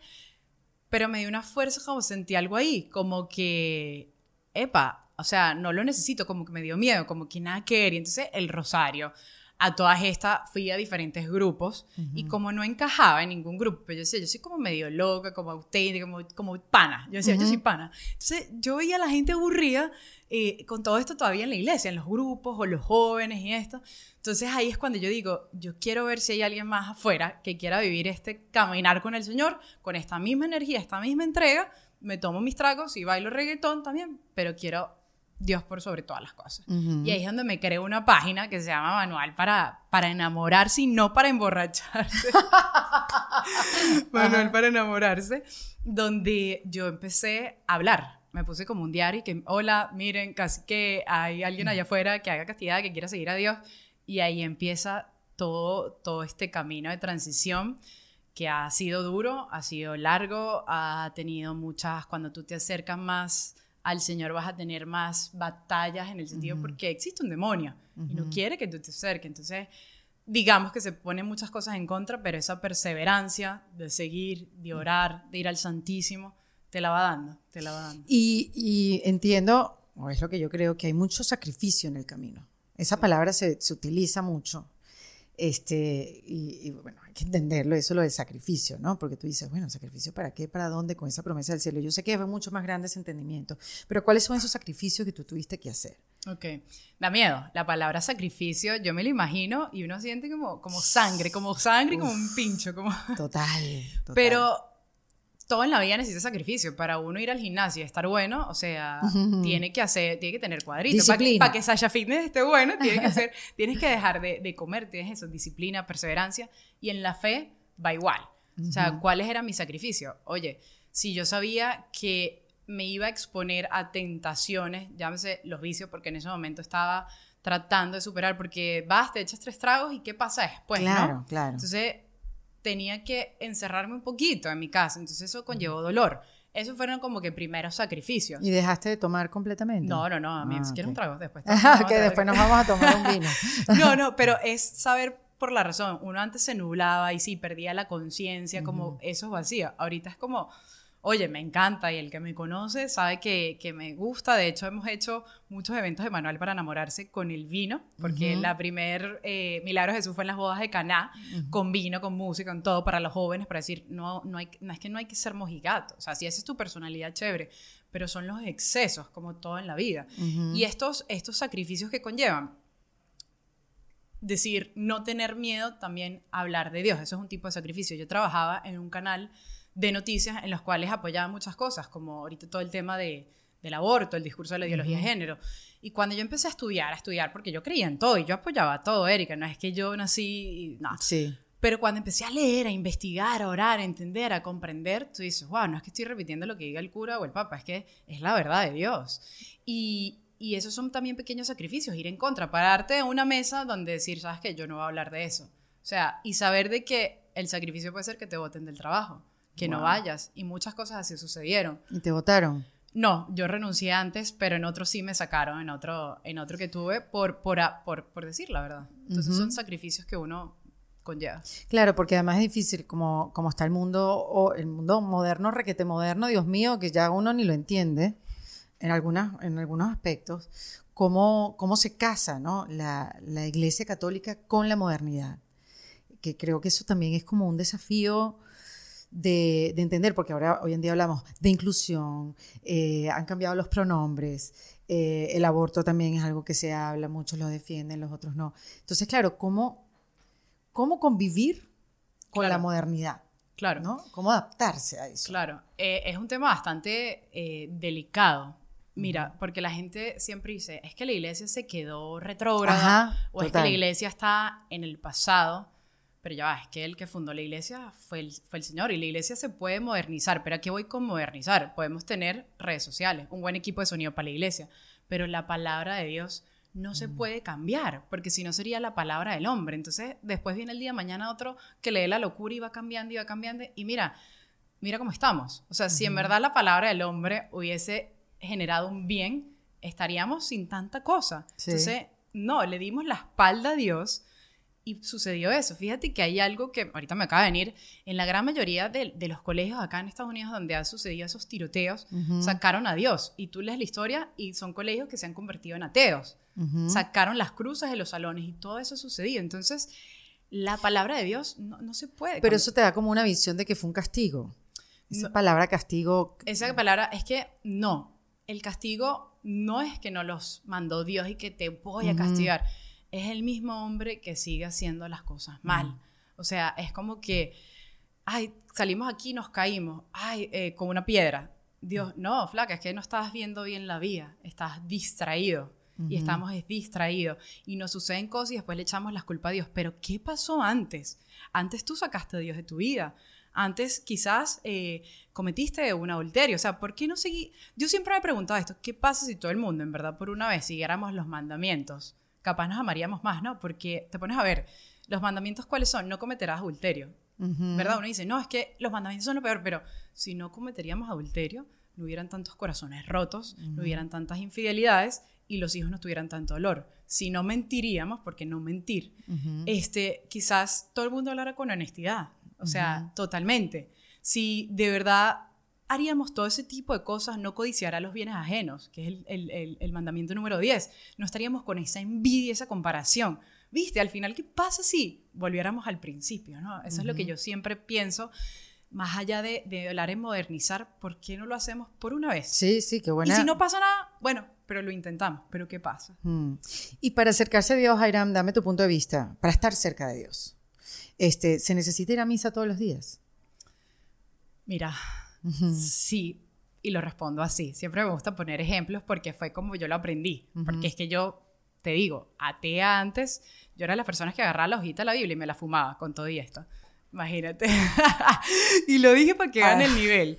Pero me dio una fuerza, como sentí algo ahí, como que, epa, o sea, no lo necesito, como que me dio miedo, como que nada que ver. Y entonces el rosario a todas estas fui a diferentes grupos y como no encajaba en ningún grupo, pues yo decía, yo soy como medio loca, como auténtica, como, como pana. Yo decía, yo soy pana. Entonces yo veía a la gente aburrida eh, con todo esto todavía en la iglesia, en los grupos o los jóvenes y esto. Entonces ahí es cuando yo digo, yo quiero ver si hay alguien más afuera que quiera vivir este caminar con el Señor, con esta misma energía, esta misma entrega. Me tomo mis tragos y bailo reggaetón también, pero quiero Dios por sobre todas las cosas. Y ahí es donde me creo una página que se llama Manual para, para enamorarse y no para emborracharse. Manual para enamorarse, donde yo empecé a hablar. Me puse como un diario y que, hola, miren, casi que hay alguien allá afuera que haga castidad, que quiera seguir a Dios. Y ahí empieza todo, todo este camino de transición que ha sido duro, ha sido largo, ha tenido muchas, cuando tú te acercas más al Señor vas a tener más batallas en el sentido porque existe un demonio y no quiere que tú te acerques. Entonces, digamos que se ponen muchas cosas en contra, pero esa perseverancia de seguir, de orar, de ir al Santísimo, te la va dando, te la va dando. Y, entiendo, o es lo que yo creo, que hay mucho sacrificio en el camino. Esa palabra se, se utiliza mucho. Este, y, bueno, hay que entenderlo, eso lo del sacrificio, ¿no? Porque tú dices, bueno, ¿sacrificio para qué? ¿Para dónde? Con esa promesa del cielo. Yo sé que es mucho más grande ese entendimiento, pero ¿cuáles son esos sacrificios que tú tuviste que hacer? Ok. Da miedo. La palabra sacrificio, yo me lo imagino y uno siente como, como sangre, como sangre, como un pincho. Como... Total, total. Pero todo en la vida necesita sacrificio. Para uno ir al gimnasio y estar bueno, o sea, tiene que hacer, tiene que tener cuadritos. Para que, para que Sasha Fitness esté bueno, tiene que hacer, tienes que dejar de, de, comer, tienes eso, disciplina, perseverancia. Y en la fe va igual. O sea, ¿cuáles eran mis sacrificios? Oye, si yo sabía que me iba a exponer a tentaciones, llámese los vicios, porque en ese momento estaba tratando de superar, porque vas, te echas tres tragos y ¿qué pasa después? Claro, claro. Entonces tenía que encerrarme un poquito en mi casa, entonces eso conllevó dolor. Esos fueron como que primeros sacrificios. ¿Y dejaste de tomar completamente? No, no, no, a mí ah, quiero un trago después. que después nos vamos a tomar un vino. no, no, pero es saber por la razón. Uno antes se nublaba y sí, perdía la conciencia, como eso es vacío. Ahorita es como oye, me encanta y el que me conoce sabe que, que, me gusta. De hecho, hemos hecho muchos eventos de manual para enamorarse con el vino, porque la primer eh, Milagro de Jesús fue en las bodas de Caná, con vino, con música, con todo para los jóvenes, para decir, no, no, hay, no es que no hay que ser mojigato. O sea, si esa es tu personalidad, chévere, pero son los excesos, como todo en la vida. Y estos, estos sacrificios que conllevan, decir, no tener miedo, también hablar de Dios. Eso es un tipo de sacrificio. Yo trabajaba en un canal de noticias en los cuales apoyaba muchas cosas, como ahorita todo el tema de, del aborto, el discurso de la ideología de género. Y cuando yo empecé a estudiar, a estudiar, porque yo creía en todo y yo apoyaba todo, Erika, no es que yo nací, no. Sí. Pero cuando empecé a leer, a investigar, a orar, a entender, a comprender, tú dices, wow, no es que estoy repitiendo lo que diga el cura o el papa, es que es la verdad de Dios. Y, y esos son también pequeños sacrificios, ir en contra, pararte en una mesa donde decir, sabes que yo no voy a hablar de eso. O sea, y saber de que el sacrificio puede ser que te voten del trabajo que no vayas. Y muchas cosas así sucedieron. ¿Y te votaron? No, yo renuncié antes, pero en otro sí me sacaron, en otro, en otro que tuve, por, por, por, por decir la verdad. Entonces son sacrificios que uno conlleva. Claro, porque además es difícil, como, como está el mundo, o el mundo moderno, requete moderno, Dios mío, que ya uno ni lo entiende en, algunas, en algunos aspectos, cómo, cómo se casa ¿no? la, la Iglesia Católica con la modernidad. Que creo que eso también es como un desafío de, entender, porque ahora hoy en día hablamos de inclusión, eh, han cambiado los pronombres, eh, el aborto también es algo que se habla, muchos lo defienden, los otros no. Entonces, claro, ¿cómo, cómo convivir con la modernidad? Claro. ¿no? ¿Cómo adaptarse a eso? Claro, eh, es un tema bastante delicado. Mira, porque la gente siempre dice, es que la iglesia se quedó retrógrada o es que la iglesia está en el pasado pero ya va, es que el que fundó la iglesia fue el, fue el Señor y la iglesia se puede modernizar, pero aquí voy con modernizar. Podemos tener redes sociales, un buen equipo de sonido para la iglesia, pero la palabra de Dios no se mm. puede cambiar, porque si no sería la palabra del hombre. Entonces, después viene el día mañana otro que lee la locura y va cambiando y va cambiando. Y mira, mira cómo estamos. O sea, si en verdad la palabra del hombre hubiese generado un bien, estaríamos sin tanta cosa. Entonces, no, le dimos la espalda a Dios y sucedió eso. Fíjate que hay algo que ahorita me acaba de venir. En la gran mayoría de, los colegios acá en Estados Unidos donde han sucedido esos tiroteos, sacaron a Dios. Y tú lees la historia y son colegios que se han convertido en ateos. Sacaron las cruces de los salones y todo eso sucedió. Entonces, la palabra de Dios no, se puede. Pero eso te da como una visión de que fue un castigo. Esa palabra castigo. Esa palabra es que no. El castigo no es que no los mandó Dios y que te voy a castigar es el mismo hombre que sigue haciendo las cosas mal. O sea, es como que, ay, salimos aquí y nos caímos, ay, eh, con una piedra. Dios, no, flaca, es que no estás viendo bien la vida, estás distraído. Y estamos distraídos. Y nos suceden cosas y después le echamos las culpas a Dios. Pero, ¿qué pasó antes? Antes tú sacaste a Dios de tu vida. Antes quizás eh, cometiste un adulterio. O sea, ¿por qué no seguí? Yo siempre me he preguntado esto, ¿qué pasa si todo el mundo, en verdad, por una vez siguiéramos los mandamientos? Capaz nos amaríamos más, ¿no? Porque te pones a ver, los mandamientos cuáles son, no cometerás adulterio, ¿verdad? Uno dice, no, es que los mandamientos son lo peor, pero si no cometeríamos adulterio, no hubieran tantos corazones rotos, no hubieran tantas infidelidades y los hijos no tuvieran tanto dolor. Si no mentiríamos, porque no mentir, este, quizás todo el mundo hablara con honestidad, o sea, totalmente. Si de verdad haríamos todo ese tipo de cosas, no codiciar a los bienes ajenos, que es el, mandamiento número 10. No estaríamos con esa envidia, esa comparación. Viste, al final, ¿qué pasa si volviéramos al principio? ¿no? Eso es lo que yo siempre pienso. Más allá de, de hablar en modernizar, ¿por qué no lo hacemos por una vez? Sí, sí, qué buena. Y si no pasa nada, bueno, pero lo intentamos. Pero ¿qué pasa? Mm. Y para acercarse a Dios, Airam, dame tu punto de vista. Para estar cerca de Dios, este, ¿se necesita ir a misa todos los días? Mira, sí, y lo respondo así. Siempre me gusta poner ejemplos porque fue como yo lo aprendí. Porque es que yo, te digo, atea antes, yo era de las personas que agarraba la hojita de la Biblia y me la fumaba con todo y esto. Imagínate. y lo dije para que gane el ah. nivel.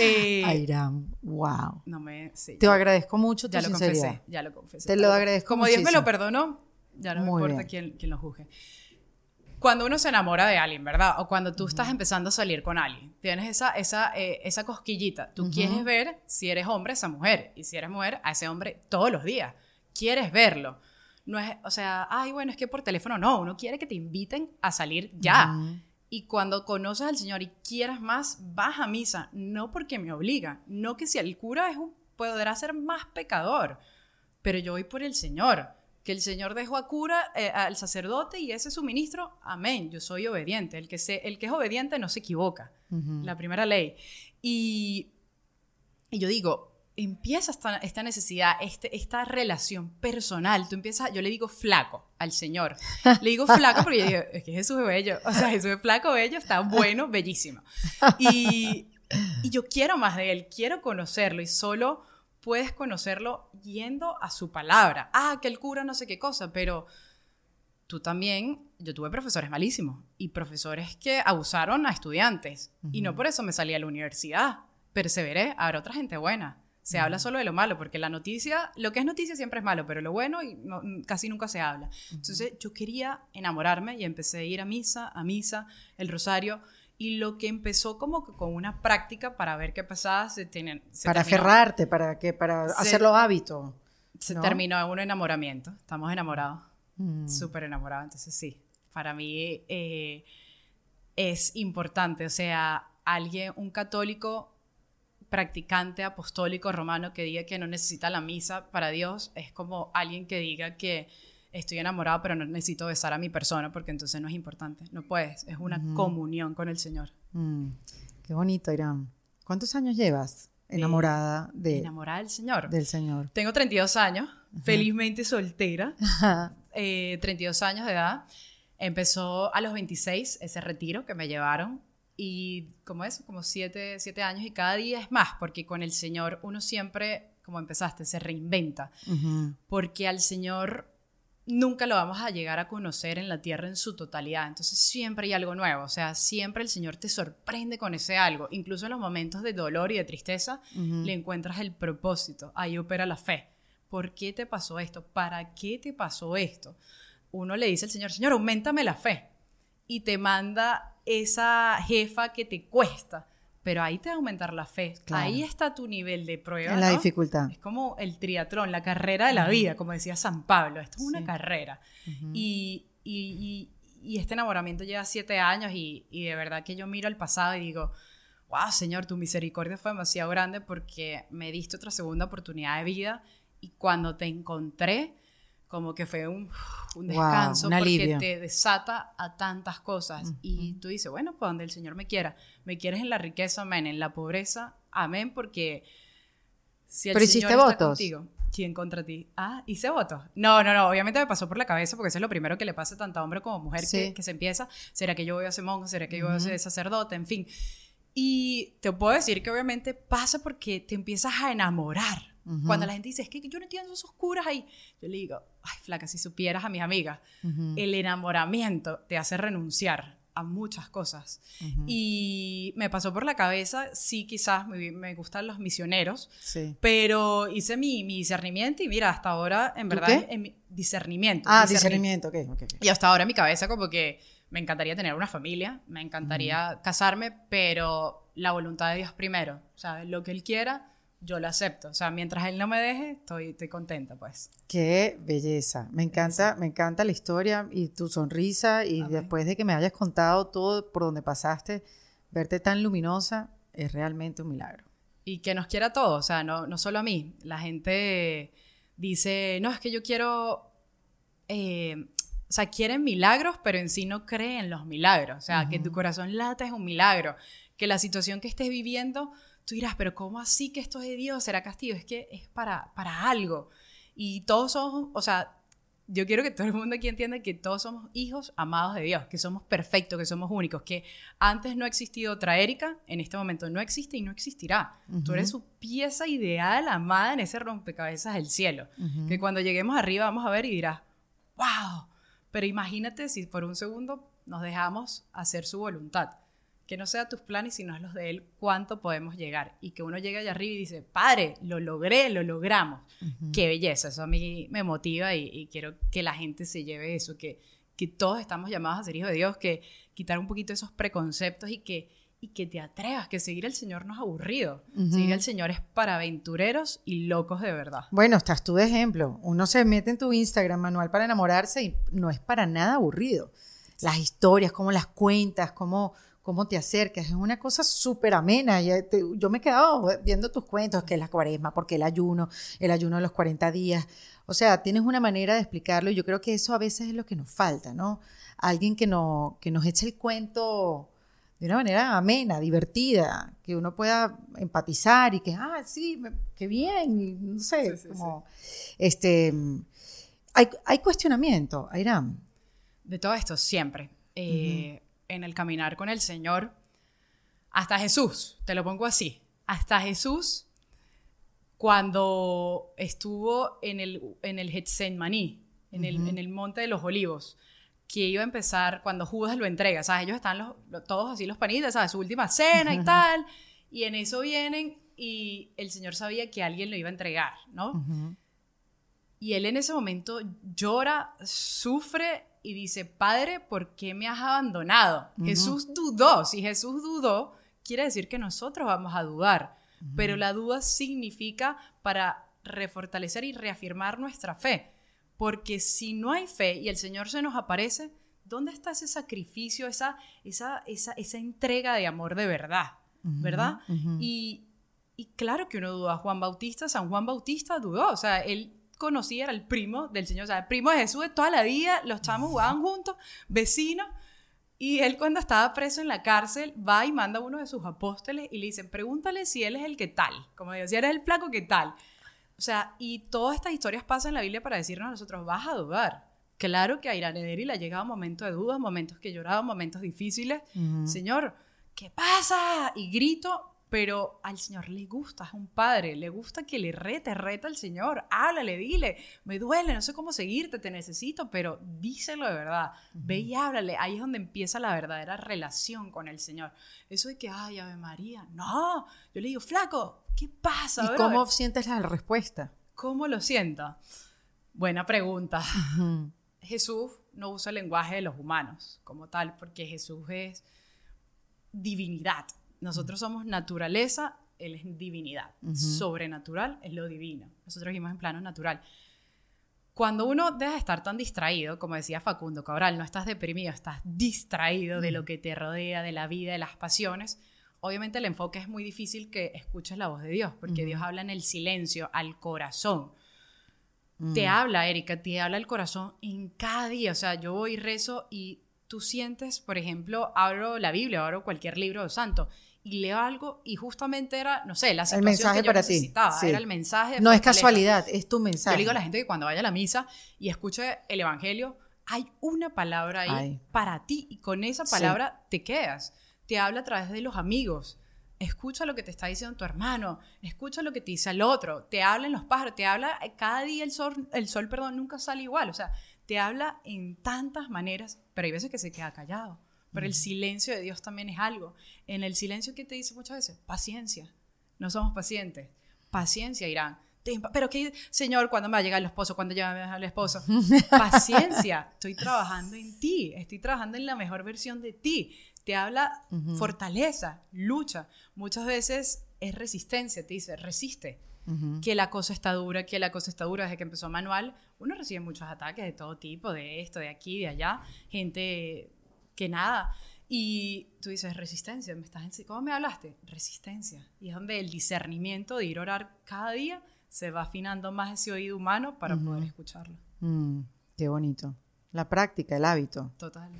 Eh, Airam, wow. No me, Te agradezco mucho ya lo confesé, ya lo confesé. Te lo agradezco Como Dios me lo perdonó, ya no me importa quién, quién, lo juzgue. Cuando uno se enamora de alguien, ¿verdad? O cuando tú estás empezando a salir con alguien, tienes esa, esa, eh, esa cosquillita. Tú quieres ver si eres hombre, esa mujer. Y si eres mujer, a ese hombre todos los días. Quieres verlo. No es, o sea, ay, bueno, es que por teléfono no. Uno quiere que te inviten a salir ya. Y cuando conoces al Señor y quieras más, vas a misa, no porque me obliga, no que si el cura es un, podrá ser más pecador, pero yo voy por el Señor, que el Señor dejó a cura, eh, al sacerdote y ese es su ministro, amén, yo soy obediente, el que, se, el que es obediente no se equivoca, la primera ley. Y, y yo digo, empieza esta, esta necesidad, este, esta relación personal. Tú empiezas, yo le digo flaco al Señor. Le digo flaco porque yo digo, es que Jesús es bello. O sea, Jesús es flaco, bello, está bueno, bellísimo. Y, y yo quiero más de Él, quiero conocerlo y solo puedes conocerlo yendo a su palabra. Ah, que el cura no sé qué cosa, pero tú también, yo tuve profesores malísimos y profesores que abusaron a estudiantes y no por eso me salí a la universidad. Perseveré, habrá otra gente buena se habla solo de lo malo, porque la noticia, lo que es noticia siempre es malo, pero lo bueno y casi nunca se habla. Entonces yo quería enamorarme y empecé a ir a misa, a misa, el rosario, y lo que empezó como con una práctica para ver qué pasaba, se, tienen, para aferrarte, para, que, para hacerlo hábito. Se terminó en un enamoramiento, estamos enamorados, mm. súper enamorados, entonces sí, para mí eh, es importante, o sea, alguien, un católico practicante apostólico romano que diga que no necesita la misa para Dios es como alguien que diga que estoy enamorado pero no necesito besar a mi persona porque entonces no es importante. No puedes, es una comunión con el Señor. Mm, qué bonito, Irán. ¿Cuántos años llevas enamorada de... Enamorada del Señor. Del Señor. Tengo 32 años, felizmente soltera, 32 eh, años de edad. Empezó a los 26 ese retiro que me llevaron y como es, como siete, siete, años y cada día es más, porque con el Señor uno siempre, como empezaste, se reinventa, porque al Señor nunca lo vamos a llegar a conocer en la tierra en su totalidad, entonces siempre hay algo nuevo, o sea, siempre el Señor te sorprende con ese algo, incluso en los momentos de dolor y de tristeza, le encuentras el propósito, ahí opera la fe. ¿Por qué te pasó esto? ¿Para qué te pasó esto? Uno le dice al Señor, Señor, aumentame la fe. Y te manda esa jefa que te cuesta. Pero ahí te va a aumentar la fe. Ahí está tu nivel de prueba. En la dificultad. Es como el triatlón, la carrera de la vida, como decía San Pablo. Esto es una carrera. y, y, y, este enamoramiento lleva siete años y, y de verdad que yo miro al pasado y digo, wow, Señor, tu misericordia fue demasiado grande porque me diste otra segunda oportunidad de vida y cuando te encontré, como que fue un, un descanso porque te desata a tantas cosas. Y tú dices, bueno, pues donde el Señor me quiera. Me quieres en la riqueza, amén. En la pobreza, amén, porque si el Pero Señor está votos. contigo, ¿quién contra ti? Ah, hice votos. No, no, no, obviamente me pasó por la cabeza porque eso es lo primero que le pasa tanto a hombre como mujer que, que, se empieza. ¿Será que yo voy a ser monja? ¿Será que yo voy a ser sacerdote? En fin. Y te puedo decir que obviamente pasa porque te empiezas a enamorar cuando la gente dice, es que yo no entiendo esos curas ahí, yo le digo, ay, flaca, si supieras a mis amigas, el enamoramiento te hace renunciar a muchas cosas. Y me pasó por la cabeza, sí, quizás me, me gustan los misioneros, pero hice mi, mi, discernimiento y mira, hasta ahora, en verdad, en mi discernimiento. Ah, discernimiento, ok, ok. Y hasta ahora en mi cabeza como que me encantaría tener una familia, me encantaría casarme, pero la voluntad de Dios primero, o sea, lo que Él quiera yo lo acepto. O sea, mientras él no me deje, estoy, estoy contenta, pues. Qué belleza. Me encanta, me encanta la historia y tu sonrisa y después de que me hayas contado todo por donde pasaste, verte tan luminosa es realmente un milagro. Y que nos quiera todo, o sea, no, no solo a mí. La gente dice, no, es que yo quiero... Eh, o sea, quieren milagros, pero en sí no creen en los milagros. O sea, que tu corazón lata es un milagro. Que la situación que estés viviendo tú dirás, pero ¿cómo así que esto es de Dios? ¿Será castigo? Es que es para, para algo. Y todos somos, o sea, yo quiero que todo el mundo aquí entienda que todos somos hijos amados de Dios, que somos perfectos, que somos únicos, que antes no ha existido otra Erika, en este momento no existe y no existirá. Tú eres su pieza ideal, amada en ese rompecabezas del cielo, que cuando lleguemos arriba vamos a ver y dirás, wow, pero imagínate si por un segundo nos dejamos hacer su voluntad que no sea tus planes, sino los de Él, cuánto podemos llegar. Y que uno llegue allá arriba y dice, Padre, lo logré, lo logramos. Qué belleza, eso a mí me motiva y, quiero que la gente se lleve eso, que, que todos estamos llamados a ser hijos de Dios, que quitar un poquito esos preconceptos y que, y que te atrevas, que seguir al Señor no es aburrido. Seguir al Señor es para aventureros y locos de verdad. Bueno, estás tú de ejemplo. Uno se mete en tu Instagram, manual para enamorarse, y no es para nada aburrido. Las historias, cómo las cuentas, cómo cómo te acercas, es una cosa súper amena. yo me he quedado viendo tus cuentos, que es la cuaresma, porque el ayuno, el ayuno de los 40 días. O sea, tienes una manera de explicarlo y yo creo que eso a veces es lo que nos falta, ¿no? Alguien que, no, que nos eche el cuento de una manera amena, divertida, que uno pueda empatizar y que, ah, sí, qué bien, no sé, como, este, hay, hay cuestionamiento, Airam. De todo esto, siempre. Eh, en el caminar con el Señor, hasta Jesús, te lo pongo así, hasta Jesús cuando estuvo en el, en el Getsemaní, en, el, en el Monte de los Olivos, que iba a empezar cuando Judas lo entrega, ¿sabes? Ellos están los, todos así los panitas, ¿sabes? Su última cena y tal, y en eso vienen y el Señor sabía que alguien lo iba a entregar, ¿no? Y él en ese momento llora, sufre y dice, Padre, ¿por qué me has abandonado? Jesús dudó. Si Jesús dudó, quiere decir que nosotros vamos a dudar. Pero la duda significa para refortalecer y reafirmar nuestra fe. Porque si no hay fe y el Señor se nos aparece, ¿dónde está ese sacrificio, esa, esa, esa, esa entrega de amor de verdad? ¿Verdad? y, y claro que uno duda. Juan Bautista, San Juan Bautista dudó. O sea, él conocía era el primo del Señor, o sea, el primo de Jesús de toda la vida, los chamos jugaban juntos, vecinos, y él cuando estaba preso en la cárcel va y manda a uno de sus apóstoles y le dice, pregúntale si él es el que tal, como digo, si eres el flaco que tal. O sea, y todas estas historias pasan en la Biblia para decirnos a nosotros, vas a dudar. Claro que a Iranederi le ha llegado momentos de dudas, momentos que lloraba, momentos difíciles. Señor, ¿qué pasa? Y grito, pero al Señor le gusta, es un padre, le gusta que le rete, reta al Señor, háblale, dile, me duele, no sé cómo seguirte, te necesito, pero díselo de verdad, ve y háblale, ahí es donde empieza la verdadera relación con el Señor. Eso de que, ay, Ave María, no, yo le digo, flaco, ¿qué pasa? ¿Y cómo sientes la respuesta? ¿Cómo lo siento? Buena pregunta. Jesús no usa el lenguaje de los humanos como tal, porque Jesús es divinidad. Nosotros somos naturaleza, Él es divinidad. Sobrenatural es lo divino. Nosotros vivimos en plano natural. Cuando uno deja de estar tan distraído, como decía Facundo Cabral, no estás deprimido, estás distraído de lo que te rodea, de la vida, de las pasiones, obviamente el enfoque es muy difícil que escuches la voz de Dios, porque Dios habla en el silencio, al corazón. Te habla, Erika, te habla el corazón en cada día. O sea, yo voy y rezo y tú sientes, por ejemplo, abro la Biblia, abro cualquier libro santo y leo algo y justamente era, no sé, la situación el mensaje que yo para necesitaba, era el mensaje. no es casualidad, es tu mensaje. Yo le digo a la gente que cuando vaya a la misa y escuche el evangelio, hay una palabra ahí para ti y con esa palabra te quedas. Te habla a través de los amigos. Escucha lo que te está diciendo tu hermano, escucha lo que te dice el otro, te habla en los pájaros, te habla cada día el sol, el sol, perdón, nunca sale igual, o sea, te habla en tantas maneras, pero hay veces que se queda callado. Pero el silencio de Dios también es algo. En el silencio que te dice muchas veces, paciencia. No somos pacientes. Paciencia, Irán. Pero qué, Señor, ¿cuándo me va a llegar el esposo? ¿Cuándo llega el esposo? Paciencia. Estoy trabajando en ti. Estoy trabajando en la mejor versión de ti. Te habla fortaleza, lucha. Muchas veces es resistencia. Te dice, resiste. Que la cosa está dura, que la cosa está dura desde que empezó Manual. Uno recibe muchos ataques de todo tipo, de esto, de aquí, de allá. Gente que nada. Y tú dices, resistencia, ¿me estás ¿cómo me hablaste? Resistencia. Y es donde el discernimiento de ir a orar cada día se va afinando más ese oído humano para poder escucharlo. Mm, qué bonito. La práctica, el hábito. Total.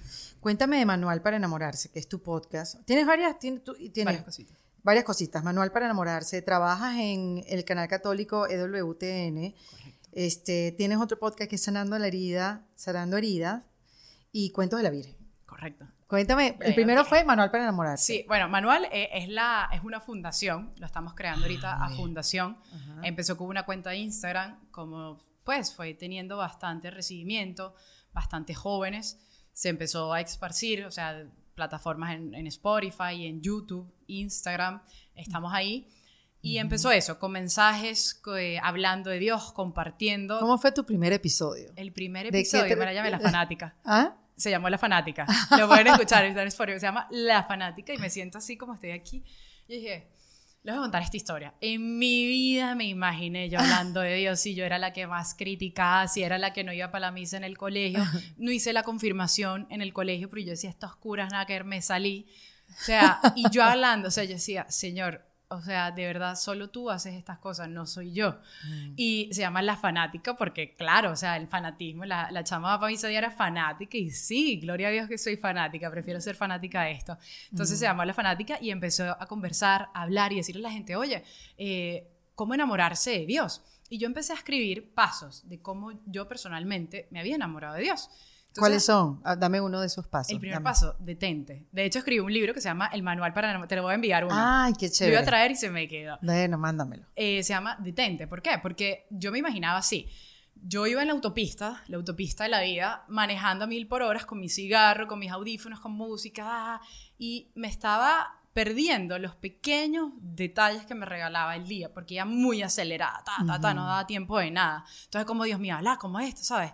Cuéntame de Manual para enamorarse, que es tu podcast. ¿Tienes varias? ¿Tienes, varias cositas. varias cositas. Manual para enamorarse. Trabajas en el canal católico EWTN. Este, tienes otro podcast que es Sanando la herida, Sanando heridas y Cuentos de la Virgen. Correcto. Cuéntame, el primero fue Manual para enamorarse. Sí, bueno, Manual e, es, la, es una fundación, lo estamos creando ahorita a fundación. Empezó con una cuenta de Instagram, como pues fue teniendo bastante recibimiento, bastante jóvenes, se empezó a esparcir, o sea, plataformas en, en Spotify, en YouTube, Instagram, estamos ahí. Y empezó eso, con mensajes, eh, hablando de Dios, compartiendo. ¿Cómo fue tu primer episodio? El primer episodio, me la llamé La Fanática. ¿Ah? Se llamó La Fanática. Lo pueden escuchar, en Spotify, se llama La Fanática y me siento así como estoy aquí. Y dije, les voy a contar esta historia. En mi vida me imaginé yo hablando de Dios y yo era la que más criticaba, si era la que no iba para la misa en el colegio. No hice la confirmación en el colegio, pero yo decía, estas curas, nada que ver, me salí. O sea, y yo hablando, o sea, yo decía, Señor, o sea, de verdad, solo tú haces estas cosas, no soy yo. Mm. Y se llama La Fanática porque, claro, o sea, el fanatismo, la, la chama para mí era fanática y sí, gloria a Dios que soy fanática, prefiero ser fanática de esto. Entonces se mm. llamó La Fanática y empezó a conversar, a hablar y decirle a la gente, oye, eh, ¿cómo enamorarse de Dios? Y yo empecé a escribir pasos de cómo yo personalmente me había enamorado de Dios. ¿Cuáles son? Ah, dame uno de esos pasos. El primer paso, detente. De hecho, escribí un libro que se llama El Manual para Te lo voy a enviar uno. Ay, qué chévere. Lo iba a traer y se me quedó. Bueno, mándamelo. Eh, se llama Detente. ¿Por qué? Porque yo me imaginaba así. Yo iba en la autopista, la autopista de la vida, manejando a mil por horas con mi cigarro, con mis audífonos, con música, y me estaba perdiendo los pequeños detalles que me regalaba el día, porque iba muy acelerada, ta, ta, ta, no daba tiempo de nada. Entonces, como Dios mío, habla como esto, ¿sabes?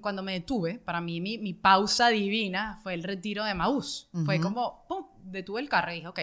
Cuando me detuve, para mí mi, mi, pausa divina fue el retiro de Maús. Fue como, ¡pum!, detuve el carro y dije, ok,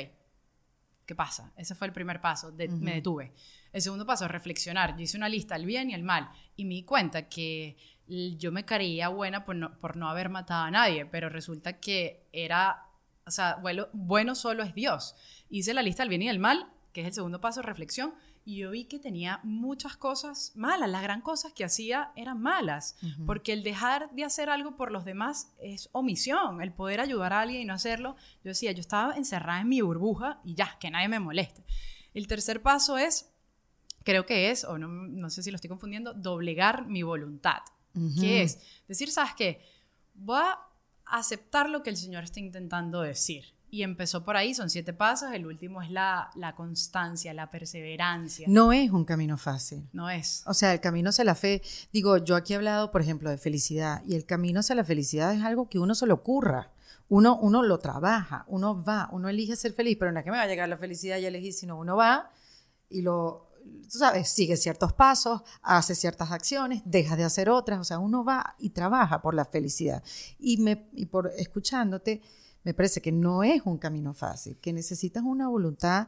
¿qué pasa? Ese fue el primer paso, me detuve. El segundo paso, reflexionar. Yo hice una lista, el bien y el mal, y me di cuenta que yo me creía buena por no, por no haber matado a nadie, pero resulta que era, o sea, bueno, bueno solo es Dios. Hice la lista del bien y el mal, que es el segundo paso, reflexión, y yo vi que tenía muchas cosas malas, las gran cosas que hacía eran malas, porque el dejar de hacer algo por los demás es omisión, el poder ayudar a alguien y no hacerlo, yo decía, yo estaba encerrada en mi burbuja y ya, que nadie me moleste. El tercer paso es, creo que es, o no, no sé si lo estoy confundiendo, doblegar mi voluntad, que es decir, ¿sabes qué? Voy a aceptar lo que el Señor está intentando decir y empezó por ahí, son siete pasos, el último es la, la, constancia, la perseverancia. No es un camino fácil. No es. O sea, el camino hacia la fe, digo, yo aquí he hablado, por ejemplo, de felicidad, y el camino hacia la felicidad es algo que uno se le ocurra. Uno, uno lo trabaja, uno va, uno elige ser feliz, pero no es que me va a llegar la felicidad y elegí, sino uno va y lo, tú sabes, sigue ciertos pasos, hace ciertas acciones, deja de hacer otras, o sea, uno va y trabaja por la felicidad. Y, me, y por escuchándote, me parece que no es un camino fácil, que necesitas una voluntad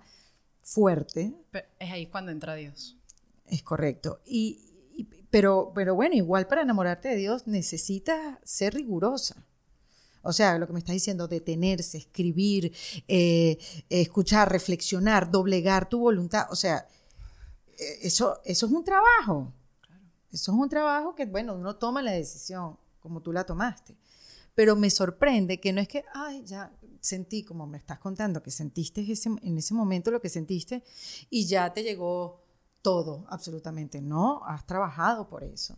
fuerte. es ahí cuando entra Dios. Es correcto. Y, pero, pero bueno, igual para enamorarte de Dios necesitas ser rigurosa. O sea, lo que me estás diciendo, detenerse, escribir, eh, escuchar, reflexionar, doblegar tu voluntad. O sea, eh, eso, eso es un trabajo. Eso es un trabajo que, bueno, uno toma la decisión como tú la tomaste pero me sorprende que no es que, ay, ya sentí, como me estás contando, que sentiste en ese momento lo que sentiste y ya te llegó todo, absolutamente. No, has trabajado por eso.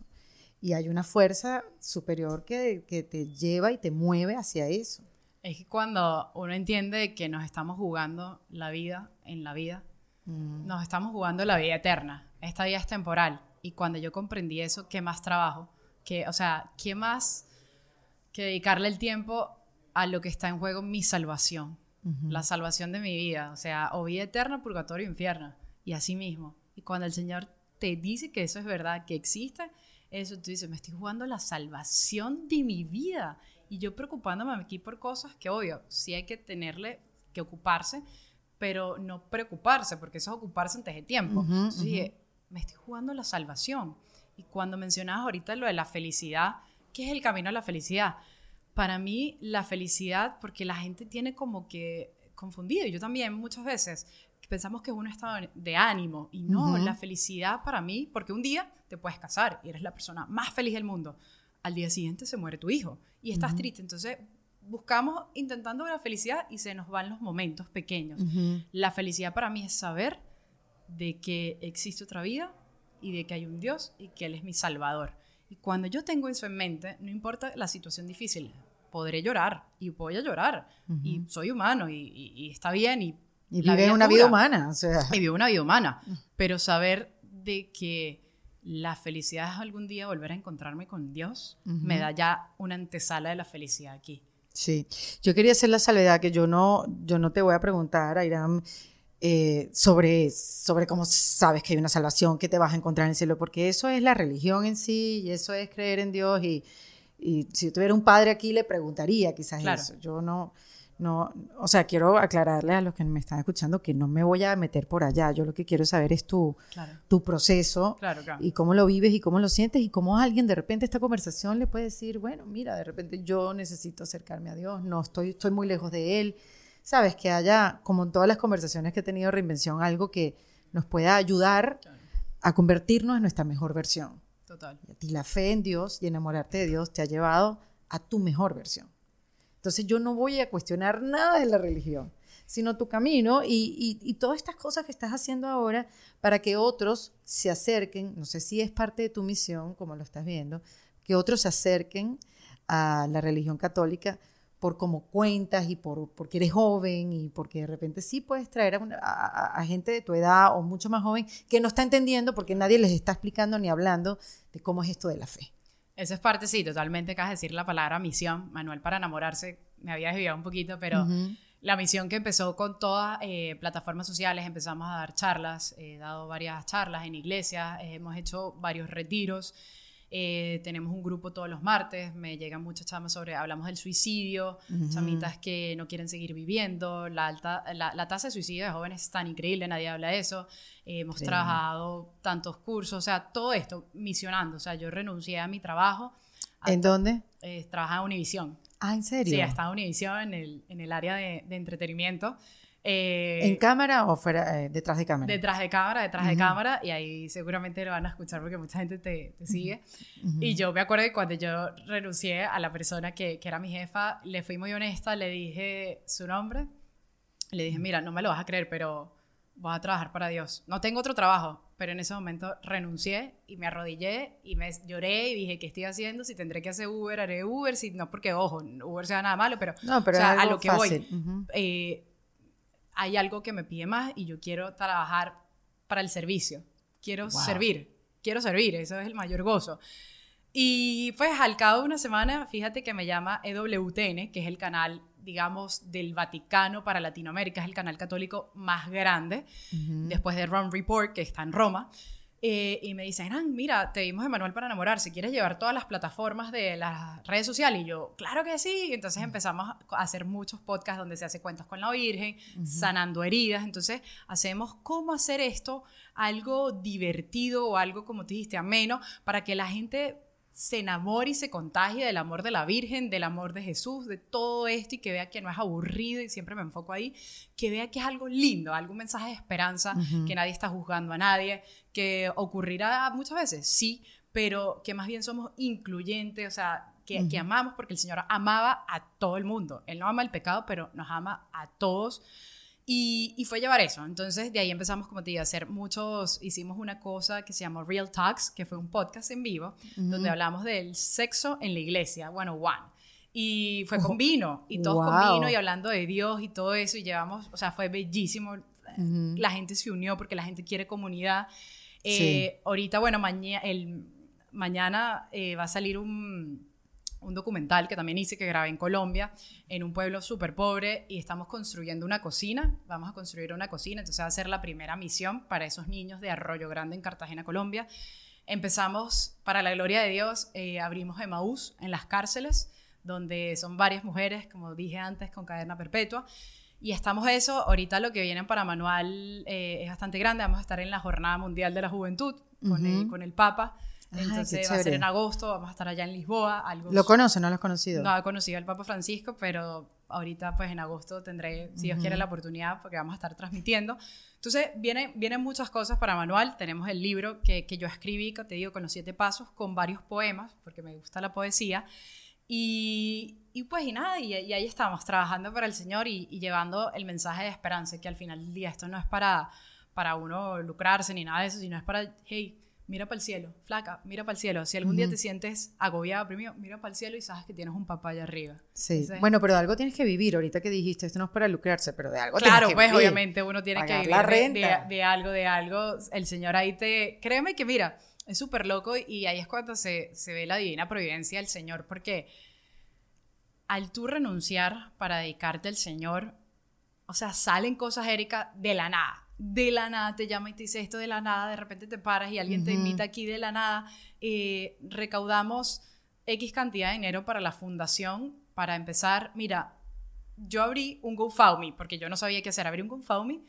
Y hay una fuerza superior que, que te lleva y te mueve hacia eso. Es que cuando uno entiende que nos estamos jugando la vida en la vida, mm. nos estamos jugando la vida eterna. Esta vida es temporal. Y cuando yo comprendí eso, ¿qué más trabajo? ¿Qué, o sea, ¿qué más que dedicarle el tiempo a lo que está en juego, mi salvación, la salvación de mi vida, o sea, o vida eterna, purgatorio, infierno, y así mismo. Y cuando el Señor te dice que eso es verdad, que existe, eso tú dices, me estoy jugando la salvación de mi vida. Y yo preocupándome aquí por cosas que, obvio, sí hay que tenerle que ocuparse, pero no preocuparse, porque eso es ocuparse antes de tiempo. Entonces dije, me estoy jugando la salvación. Y cuando mencionabas ahorita lo de la felicidad, ¿Qué es el camino a la felicidad? Para mí, la felicidad, porque la gente tiene como que confundido, y yo también muchas veces, pensamos que es un estado de ánimo, y no, la felicidad para mí, porque un día te puedes casar y eres la persona más feliz del mundo, al día siguiente se muere tu hijo y estás triste, entonces buscamos intentando la felicidad y se nos van los momentos pequeños. La felicidad para mí es saber de que existe otra vida y de que hay un Dios y que Él es mi salvador. Y cuando yo tengo eso en mente, no importa la situación difícil, podré llorar y voy a llorar. Y soy humano y, está bien. Y, y vive una vida humana. O sea. Y vive una vida humana. Pero saber de que la felicidad es algún día volver a encontrarme con Dios, me da ya una antesala de la felicidad aquí. Sí, yo quería hacer la salvedad que yo no, yo no te voy a preguntar, Airam, eh, sobre, sobre cómo sabes que hay una salvación, que te vas a encontrar en el cielo, porque eso es la religión en sí y eso es creer en Dios y, y si yo tuviera un padre aquí le preguntaría quizás eso. Yo no, no, o sea, quiero aclararle a los que me están escuchando que no me voy a meter por allá. Yo lo que quiero saber es tu, tu proceso y cómo lo vives y cómo lo sientes y cómo alguien de repente esta conversación le puede decir, bueno, mira, de repente yo necesito acercarme a Dios, no estoy, estoy muy lejos de Él. Sabes, que haya, como en todas las conversaciones que he tenido Reinvención, algo que nos pueda ayudar a convertirnos en nuestra mejor versión. Total. Y la fe en Dios y enamorarte de Dios te ha llevado a tu mejor versión. Entonces yo no voy a cuestionar nada de la religión, sino tu camino y, todas estas cosas que estás haciendo ahora para que otros se acerquen, no sé si es parte de tu misión, como lo estás viendo, que otros se acerquen a la religión católica por cómo cuentas y por, porque eres joven y porque de repente sí puedes traer a, a, gente de tu edad o mucho más joven que no está entendiendo porque nadie les está explicando ni hablando de cómo es esto de la fe. Esa es parte, sí, totalmente, acabas de decir la palabra misión. Manuel para enamorarse, me había desviado un poquito, pero la misión que empezó con todas eh, plataformas sociales, empezamos a dar charlas, he dado varias charlas en iglesias, hemos hecho varios retiros. Eh, tenemos un grupo todos los martes, me llegan muchas chamas sobre, hablamos del suicidio, chamitas que no quieren seguir viviendo, la, alta, la, tasa de suicidio de jóvenes es tan increíble, nadie habla de eso, eh, hemos trabajado tantos cursos, o sea, todo esto misionando, o sea, yo renuncié a mi trabajo. ¿En dónde? Eh, trabajaba en Univisión. Ah, ¿en serio? Sí, estaba en Univisión en el, en el área de, de entretenimiento. Eh, ¿En cámara o fuera, eh, detrás de cámara? Detrás de cámara, detrás de cámara, y ahí seguramente lo van a escuchar porque mucha gente te, sigue. Y yo me acuerdo que cuando yo renuncié a la persona que, que, era mi jefa, le fui muy honesta, le dije su nombre, le dije, mira, no me lo vas a creer, pero voy a trabajar para Dios. No tengo otro trabajo, pero en ese momento renuncié y me arrodillé y me lloré y dije, ¿qué estoy haciendo? Si tendré que hacer Uber, haré Uber, si no porque, ojo, Uber sea nada malo, pero, no, pero a lo que voy hay algo que me pide más y yo quiero trabajar para el servicio. Quiero servir, quiero servir, eso es el mayor gozo. Y pues al cabo de una semana, fíjate que me llama EWTN, que es el canal, digamos, del Vaticano para Latinoamérica, es el canal católico más grande, después de Run Report, que está en Roma. Eh, y me dicen, ah, mira, te dimos Manuel para si ¿quieres llevar todas las plataformas de las redes sociales? Y yo, claro que sí. Y entonces empezamos a hacer muchos podcasts donde se hace cuentos con la Virgen, sanando heridas. Entonces hacemos cómo hacer esto algo divertido o algo, como te dijiste, ameno, para que la gente se enamore y se contagie del amor de la Virgen, del amor de Jesús, de todo esto y que vea que no es aburrido y siempre me enfoco ahí, que vea que es algo lindo, algún mensaje de esperanza, que nadie está juzgando a nadie, que ocurrirá muchas veces, sí, pero que más bien somos incluyentes, o sea, que, que amamos porque el Señor amaba a todo el mundo. Él no ama el pecado, pero nos ama a todos. Y, fue llevar eso. Entonces, de ahí empezamos, como te digo, a hacer muchos. Hicimos una cosa que se llamó Real Talks, que fue un podcast en vivo, donde hablamos del sexo en la iglesia, bueno, one. Y fue con vino, y todos con vino, y hablando de Dios y todo eso. Y llevamos, o sea, fue bellísimo. La gente se unió porque la gente quiere comunidad. Eh, ahorita, bueno, mañana, el, mañana eh, va a salir un un documental que también hice, que grabé en Colombia, en un pueblo súper pobre, y estamos construyendo una cocina, vamos a construir una cocina, entonces va a ser la primera misión para esos niños de Arroyo Grande en Cartagena, Colombia. Empezamos, para la gloria de Dios, eh, abrimos Emaús en las cárceles, donde son varias mujeres, como dije antes, con cadena perpetua. Y estamos eso, ahorita lo que viene para Manual eh, es bastante grande, vamos a estar en la Jornada Mundial de la Juventud con, el, con el Papa. Entonces va a ser en agosto, vamos a estar allá en Lisboa. Algo ¿Lo conoce no lo has conocido? No, he conocido al Papa Francisco, pero ahorita pues en agosto tendré, si Dios quiere, la oportunidad porque vamos a estar transmitiendo. Entonces vienen, vienen muchas cosas para Manual. Tenemos el libro que, que yo escribí, que te digo, con los siete pasos, con varios poemas, porque me gusta la poesía. Y, y pues y nada, y, ahí estamos, trabajando para el Señor y, llevando el mensaje de esperanza, que al final del día esto no es para, para uno lucrarse ni nada de eso, sino es para, hey, mira para el cielo, flaca, mira para el cielo. Si algún día te sientes agobiado, primero, mira para el cielo y sabes que tienes un papá allá arriba. Sí, bueno, pero de algo tienes que vivir. Ahorita que dijiste, esto no es para lucrarse, pero de algo claro, tienes que pues obviamente uno tiene que vivir de, de, algo, de algo. El Señor ahí te... Créeme que mira, es súper loco y ahí es cuando se, se ve la divina providencia del Señor, porque al tú renunciar para dedicarte al Señor, o sea, salen cosas, Erika, de la nada de la nada te llama y te dice esto de la nada, de repente te paras y alguien te invita aquí de la nada, eh, recaudamos X cantidad de dinero para la fundación para empezar, mira, yo abrí un GoFundMe, porque yo no sabía qué hacer, abrí un GoFundMe,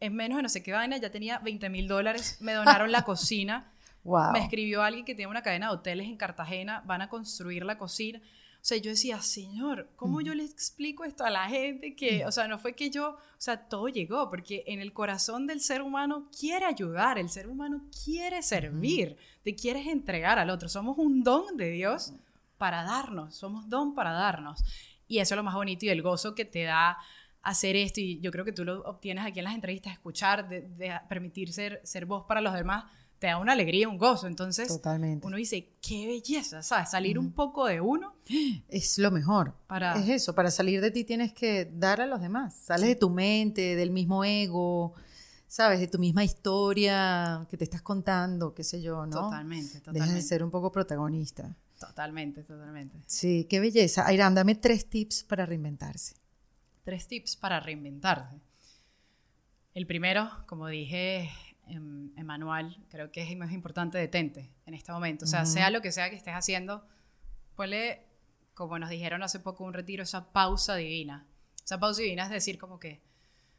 en menos de no sé qué vaina, ya tenía 20 mil dólares, me donaron la cocina, me escribió alguien que tiene una cadena de hoteles en Cartagena, van a construir la cocina, o sea, yo decía, Señor, ¿cómo yo le explico esto a la gente? Que, o sea, no fue que yo, o sea, todo llegó, porque en el corazón del ser humano quiere ayudar, el ser humano quiere servir, te quieres entregar al otro. Somos un don de Dios para darnos, somos don para darnos. Y eso es lo más bonito y el gozo que te da hacer esto. Y yo creo que tú lo obtienes aquí en las entrevistas, escuchar, de, de permitir ser, ser voz para los demás te da una alegría, un gozo. Entonces, Totalmente. uno dice, qué belleza, ¿sabes? Salir un poco de uno. Es lo mejor. Para... Es eso, para salir de ti tienes que dar a los demás. Sales de tu mente, del mismo ego, ¿sabes? De tu misma historia que te estás contando, qué sé yo, ¿no? Totalmente, totalmente. Dejas de ser un poco protagonista. Totalmente, totalmente. Sí, qué belleza. Airam, dame tres tips para reinventarse. Tres tips para reinventarse. El primero, como dije, Emanuel, creo que es más importante detente en este momento. O sea, sea lo que sea que estés haciendo, ponle, como nos dijeron hace poco un retiro, esa pausa divina. Esa pausa divina es decir como que,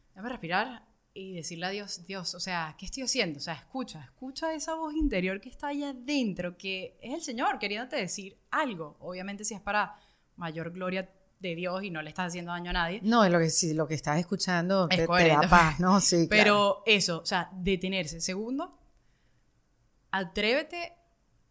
déjame respirar y decirle a Dios, Dios, o sea, ¿qué estoy haciendo? O sea, escucha, escucha esa voz interior que está allá adentro, que es el Señor queriéndote decir algo. Obviamente si es para mayor gloria de Dios y no le estás haciendo daño a nadie. No, lo que, si lo que estás escuchando te, da paz, ¿no? Sí, Pero eso, o sea, detenerse. Segundo, atrévete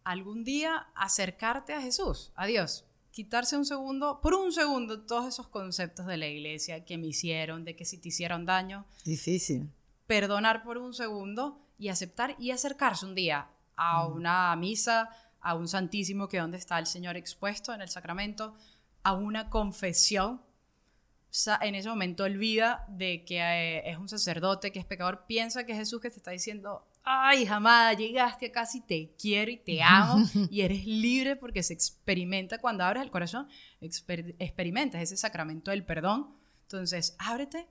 algún día a acercarte a Jesús, a Dios. Quitarse un segundo, por un segundo, todos esos conceptos de la iglesia que me hicieron, de que si te hicieron daño. Difícil. Perdonar por un segundo y aceptar y acercarse un día a una misa, a un santísimo que donde está el Señor expuesto en el sacramento, a una confesión, en ese momento olvida de que eh, es un sacerdote, que es pecador, piensa que es Jesús que te está diciendo, ay, jamás llegaste acá si te quiero y te amo y eres libre porque se experimenta cuando abres el corazón, experimentas ese sacramento del perdón. Entonces, ábrete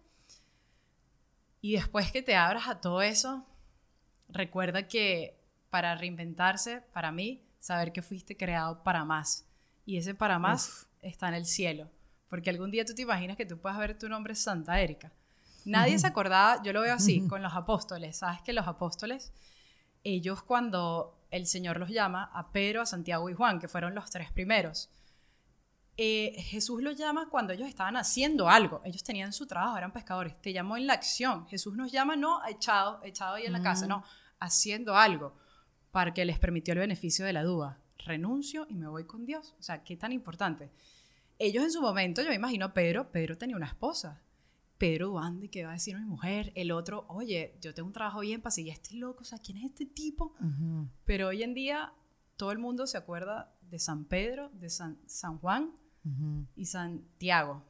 y después que te abras a todo eso, recuerda que para reinventarse, para mí, saber que fuiste creado para más. Y ese para más está en el cielo. Porque algún día tú te imaginas que tú puedas ver tu nombre Santa Erika. Nadie se acordaba, yo lo veo así, con los apóstoles. Sabes que los apóstoles, ellos cuando el Señor los llama, a Pedro, a Santiago y Juan, que fueron los tres primeros, eh, Jesús los llama cuando ellos estaban haciendo algo. Ellos tenían su trabajo, eran pescadores. Te llamó en la acción. Jesús nos llama no echado, echado ahí en la casa, no, haciendo algo para que les permitió el beneficio de la duda renuncio y me voy con Dios. O sea, qué tan importante. Ellos en su momento, yo me imagino Pedro, Pedro tenía una esposa. Pedro, ¿dónde qué va a decir mi mujer? El otro, oye, yo tengo un trabajo bien para seguir este loco, o sea, ¿quién es este tipo? Pero hoy en día todo el mundo se acuerda de San Pedro, de San, San Juan y Santiago,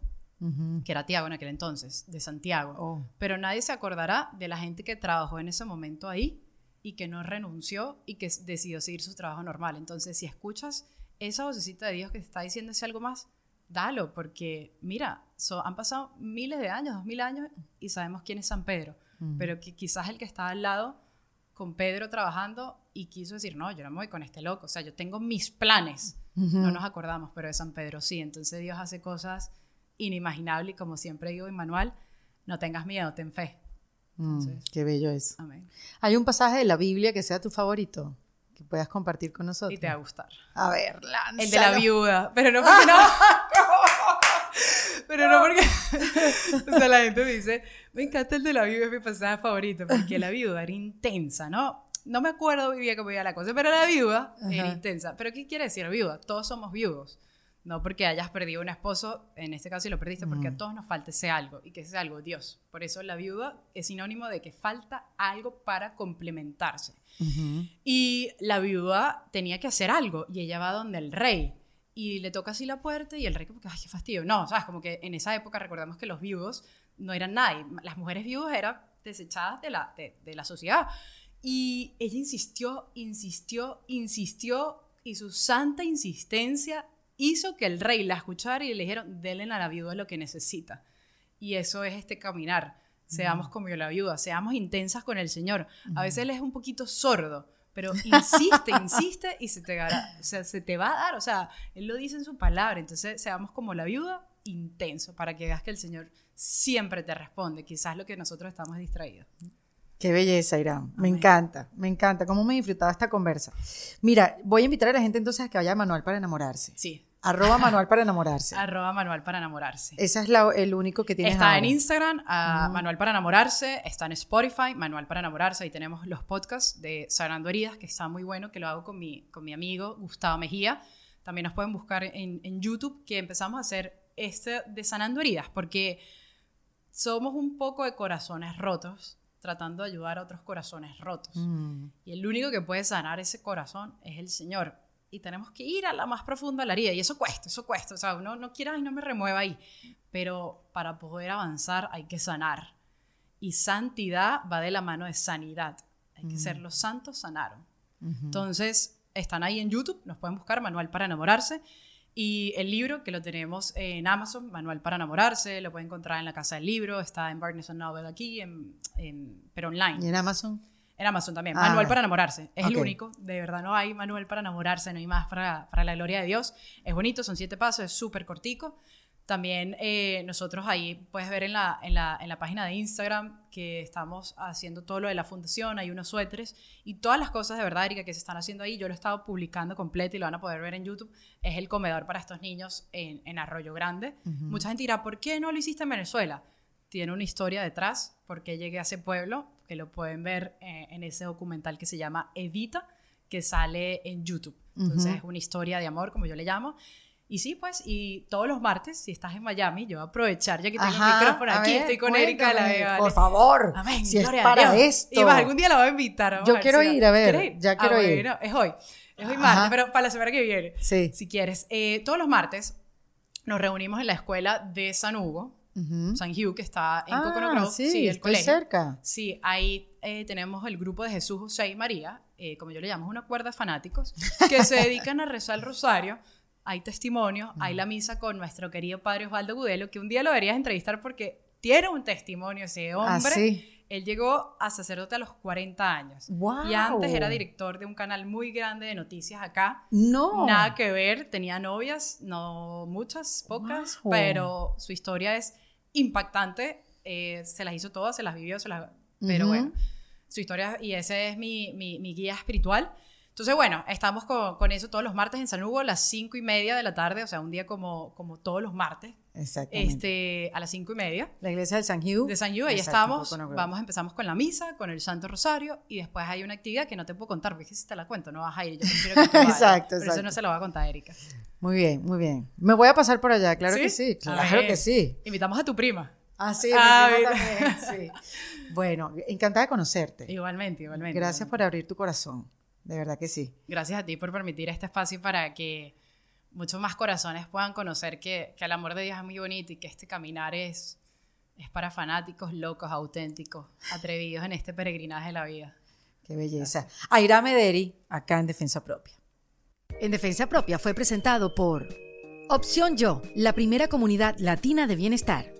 que era Tiago en aquel entonces, de Santiago. Oh. Pero nadie se acordará de la gente que trabajó en ese momento ahí y que no renunció y que decidió seguir su trabajo normal. Entonces, si escuchas esa vocecita de Dios que te está diciendo ese algo más, dalo, porque mira, han pasado miles de años, dos mil años, y sabemos quién es San Pedro, pero que quizás el que está al lado con Pedro trabajando y quiso decir, no, yo no me voy con este loco, o sea, yo tengo mis planes, no nos acordamos, pero de San Pedro sí, entonces Dios hace cosas inimaginables y como siempre digo en manual, no tengas miedo, ten fe. Mm, qué bello es. Hay un pasaje de la Biblia que sea tu favorito, que puedas compartir con nosotros. Y te va a gustar. A ver, lánzalo. El de la viuda, pero no porque no. pero no porque. o sea, la gente me dice, me encanta el de la viuda, es mi pasaje favorito, porque la viuda era intensa, ¿no? No me acuerdo bien cómo iba la cosa, pero la viuda era intensa. ¿Pero qué quiere decir viuda? Todos somos viudos. No porque hayas perdido un esposo, en este caso si lo perdiste, porque a todos nos falta ese algo, y que ese algo, Dios. Por eso la viuda es sinónimo de que falta algo para complementarse. Y la viuda tenía que hacer algo, y ella va donde el rey, y le toca así la puerta, y el rey como que, ay, qué fastidio. No, sabes, como que en esa época recordamos que los viudos no eran nadie, las mujeres viudas eran desechadas de la, de, de la sociedad. Y ella insistió, insistió, insistió, y su santa insistencia hizo que el rey la escuchara y le dijeron, denle a la viuda lo que necesita. Y eso es este caminar. Seamos como la viuda, seamos intensas con el Señor. A veces él es un poquito sordo, pero insiste, insiste y se te, o sea, se te va a dar. O sea, él lo dice en su palabra. Entonces, seamos como la viuda, intenso, para que veas que el Señor siempre te responde. Quizás lo que nosotros estamos distraídos. Qué belleza, Irán. Me encanta, me encanta. ¿Cómo me he disfrutado esta conversa? Mira, voy a invitar a la gente entonces a que vaya a Manual para enamorarse. Sí. Arroba manual para enamorarse. Arroba manual para enamorarse. Ese es el único que tienes Está en Instagram, manual para enamorarse. Está en Spotify, manual para enamorarse. Ahí tenemos los podcasts de Sanando Heridas, que está muy bueno, que lo hago con mi, con mi amigo Gustavo Mejía. También nos pueden buscar en, en YouTube, que empezamos a hacer este de Sanando Heridas, porque somos un poco de corazones rotos tratando de ayudar a otros corazones rotos. Mm. Y el único que puede sanar ese corazón es el Señor y tenemos que ir a la más profunda de la herida. Y eso cuesta, eso cuesta. O sea, uno no quiere, y no me remueva ahí. Pero para poder avanzar hay que sanar. Y santidad va de la mano de sanidad. Hay que ser mm. los santos sanaron. Entonces, están ahí en YouTube, nos pueden buscar, Manual para enamorarse. Y el libro, que lo tenemos en Amazon, Manual para enamorarse, lo pueden encontrar en la Casa del Libro, está en Barnes Noble aquí, en, pero online. ¿Y en Amazon? En Amazon también. Ah. Manual para enamorarse. Es el único. De verdad, no hay manual para enamorarse, no hay más para, para la gloria de Dios. Es bonito, son siete pasos, es súper cortico. También eh, nosotros ahí puedes ver en la, en, la, en la, página de Instagram que estamos haciendo todo lo de la fundación, hay unos suéteres y todas las cosas de verdad, Erika, que se están haciendo ahí, yo lo he estado publicando completo y lo van a poder ver en YouTube, es el comedor para estos niños en, en Arroyo Grande. Mucha gente dirá, ¿por qué no lo hiciste en Venezuela? Tiene una historia detrás, porque llegué a ese pueblo, que lo pueden ver eh, en ese documental que se llama Evita, que sale en YouTube. Entonces es una historia de amor, como yo le llamo. Y sí, pues, y todos los martes, si estás en Miami, yo voy a aprovechar, ya que tengo el micrófono aquí, estoy con Erika de la Vega. Por favor, Amén, si es para esto. Y más, algún día la voy a invitar. yo quiero ir, a ver, ya quiero ah, ir. es hoy, es hoy martes, pero para la semana que viene, sí. si quieres. Eh, todos los martes nos reunimos en la escuela de San Hugo, San Hugh, que está en ah, Sí, sí el colegio. cerca. Sí, ahí eh, tenemos el grupo de Jesús, José y María, eh, como yo le llamo, una cuerda de fanáticos, que se dedican a rezar el rosario. Hay testimonio, hay la misa con nuestro querido padre Osvaldo Gudelo, que un día lo deberías entrevistar porque tiene un testimonio ese ah, hombre. Él llegó a sacerdote a los 40 años. Y antes era director de un canal muy grande de noticias acá. No. Nada que ver, tenía novias, no muchas, pocas, pero su historia es impactante. Eh, se las hizo todas, se las vivió, se las... pero bueno, su historia, y ese es mi, mi, mi guía espiritual. Entonces, bueno, estamos con, con, eso todos los martes en San Hugo a las cinco y media de la tarde, o sea, un día como, como todos los martes. Exactamente. Este, a las cinco y media. La iglesia de San Hugh. De San Hugh, ahí estamos. Vamos, empezamos con la misa, con el Santo Rosario, y después hay una actividad que no te puedo contar, porque si te la cuento, no vas a ir. Yo prefiero que te vayas, exacto, Pero eso no se lo va a contar Erika. Muy bien, muy bien. Me voy a pasar por allá, claro que sí. Claro que sí. Invitamos a tu prima. Ah, sí, ah, también, sí. Bueno, encantada de conocerte. Igualmente, igualmente. Gracias por abrir tu corazón. De verdad que sí. Gracias a ti por permitir este espacio para que muchos más corazones puedan conocer que, que el amor de Dios es muy bonito y que este caminar es, es para fanáticos, locos, auténticos, atrevidos en este peregrinaje de la vida. Qué belleza. Aira Mederi, acá en Defensa Propia. En Defensa Propia fue presentado por Opción Yo, la primera comunidad latina de bienestar.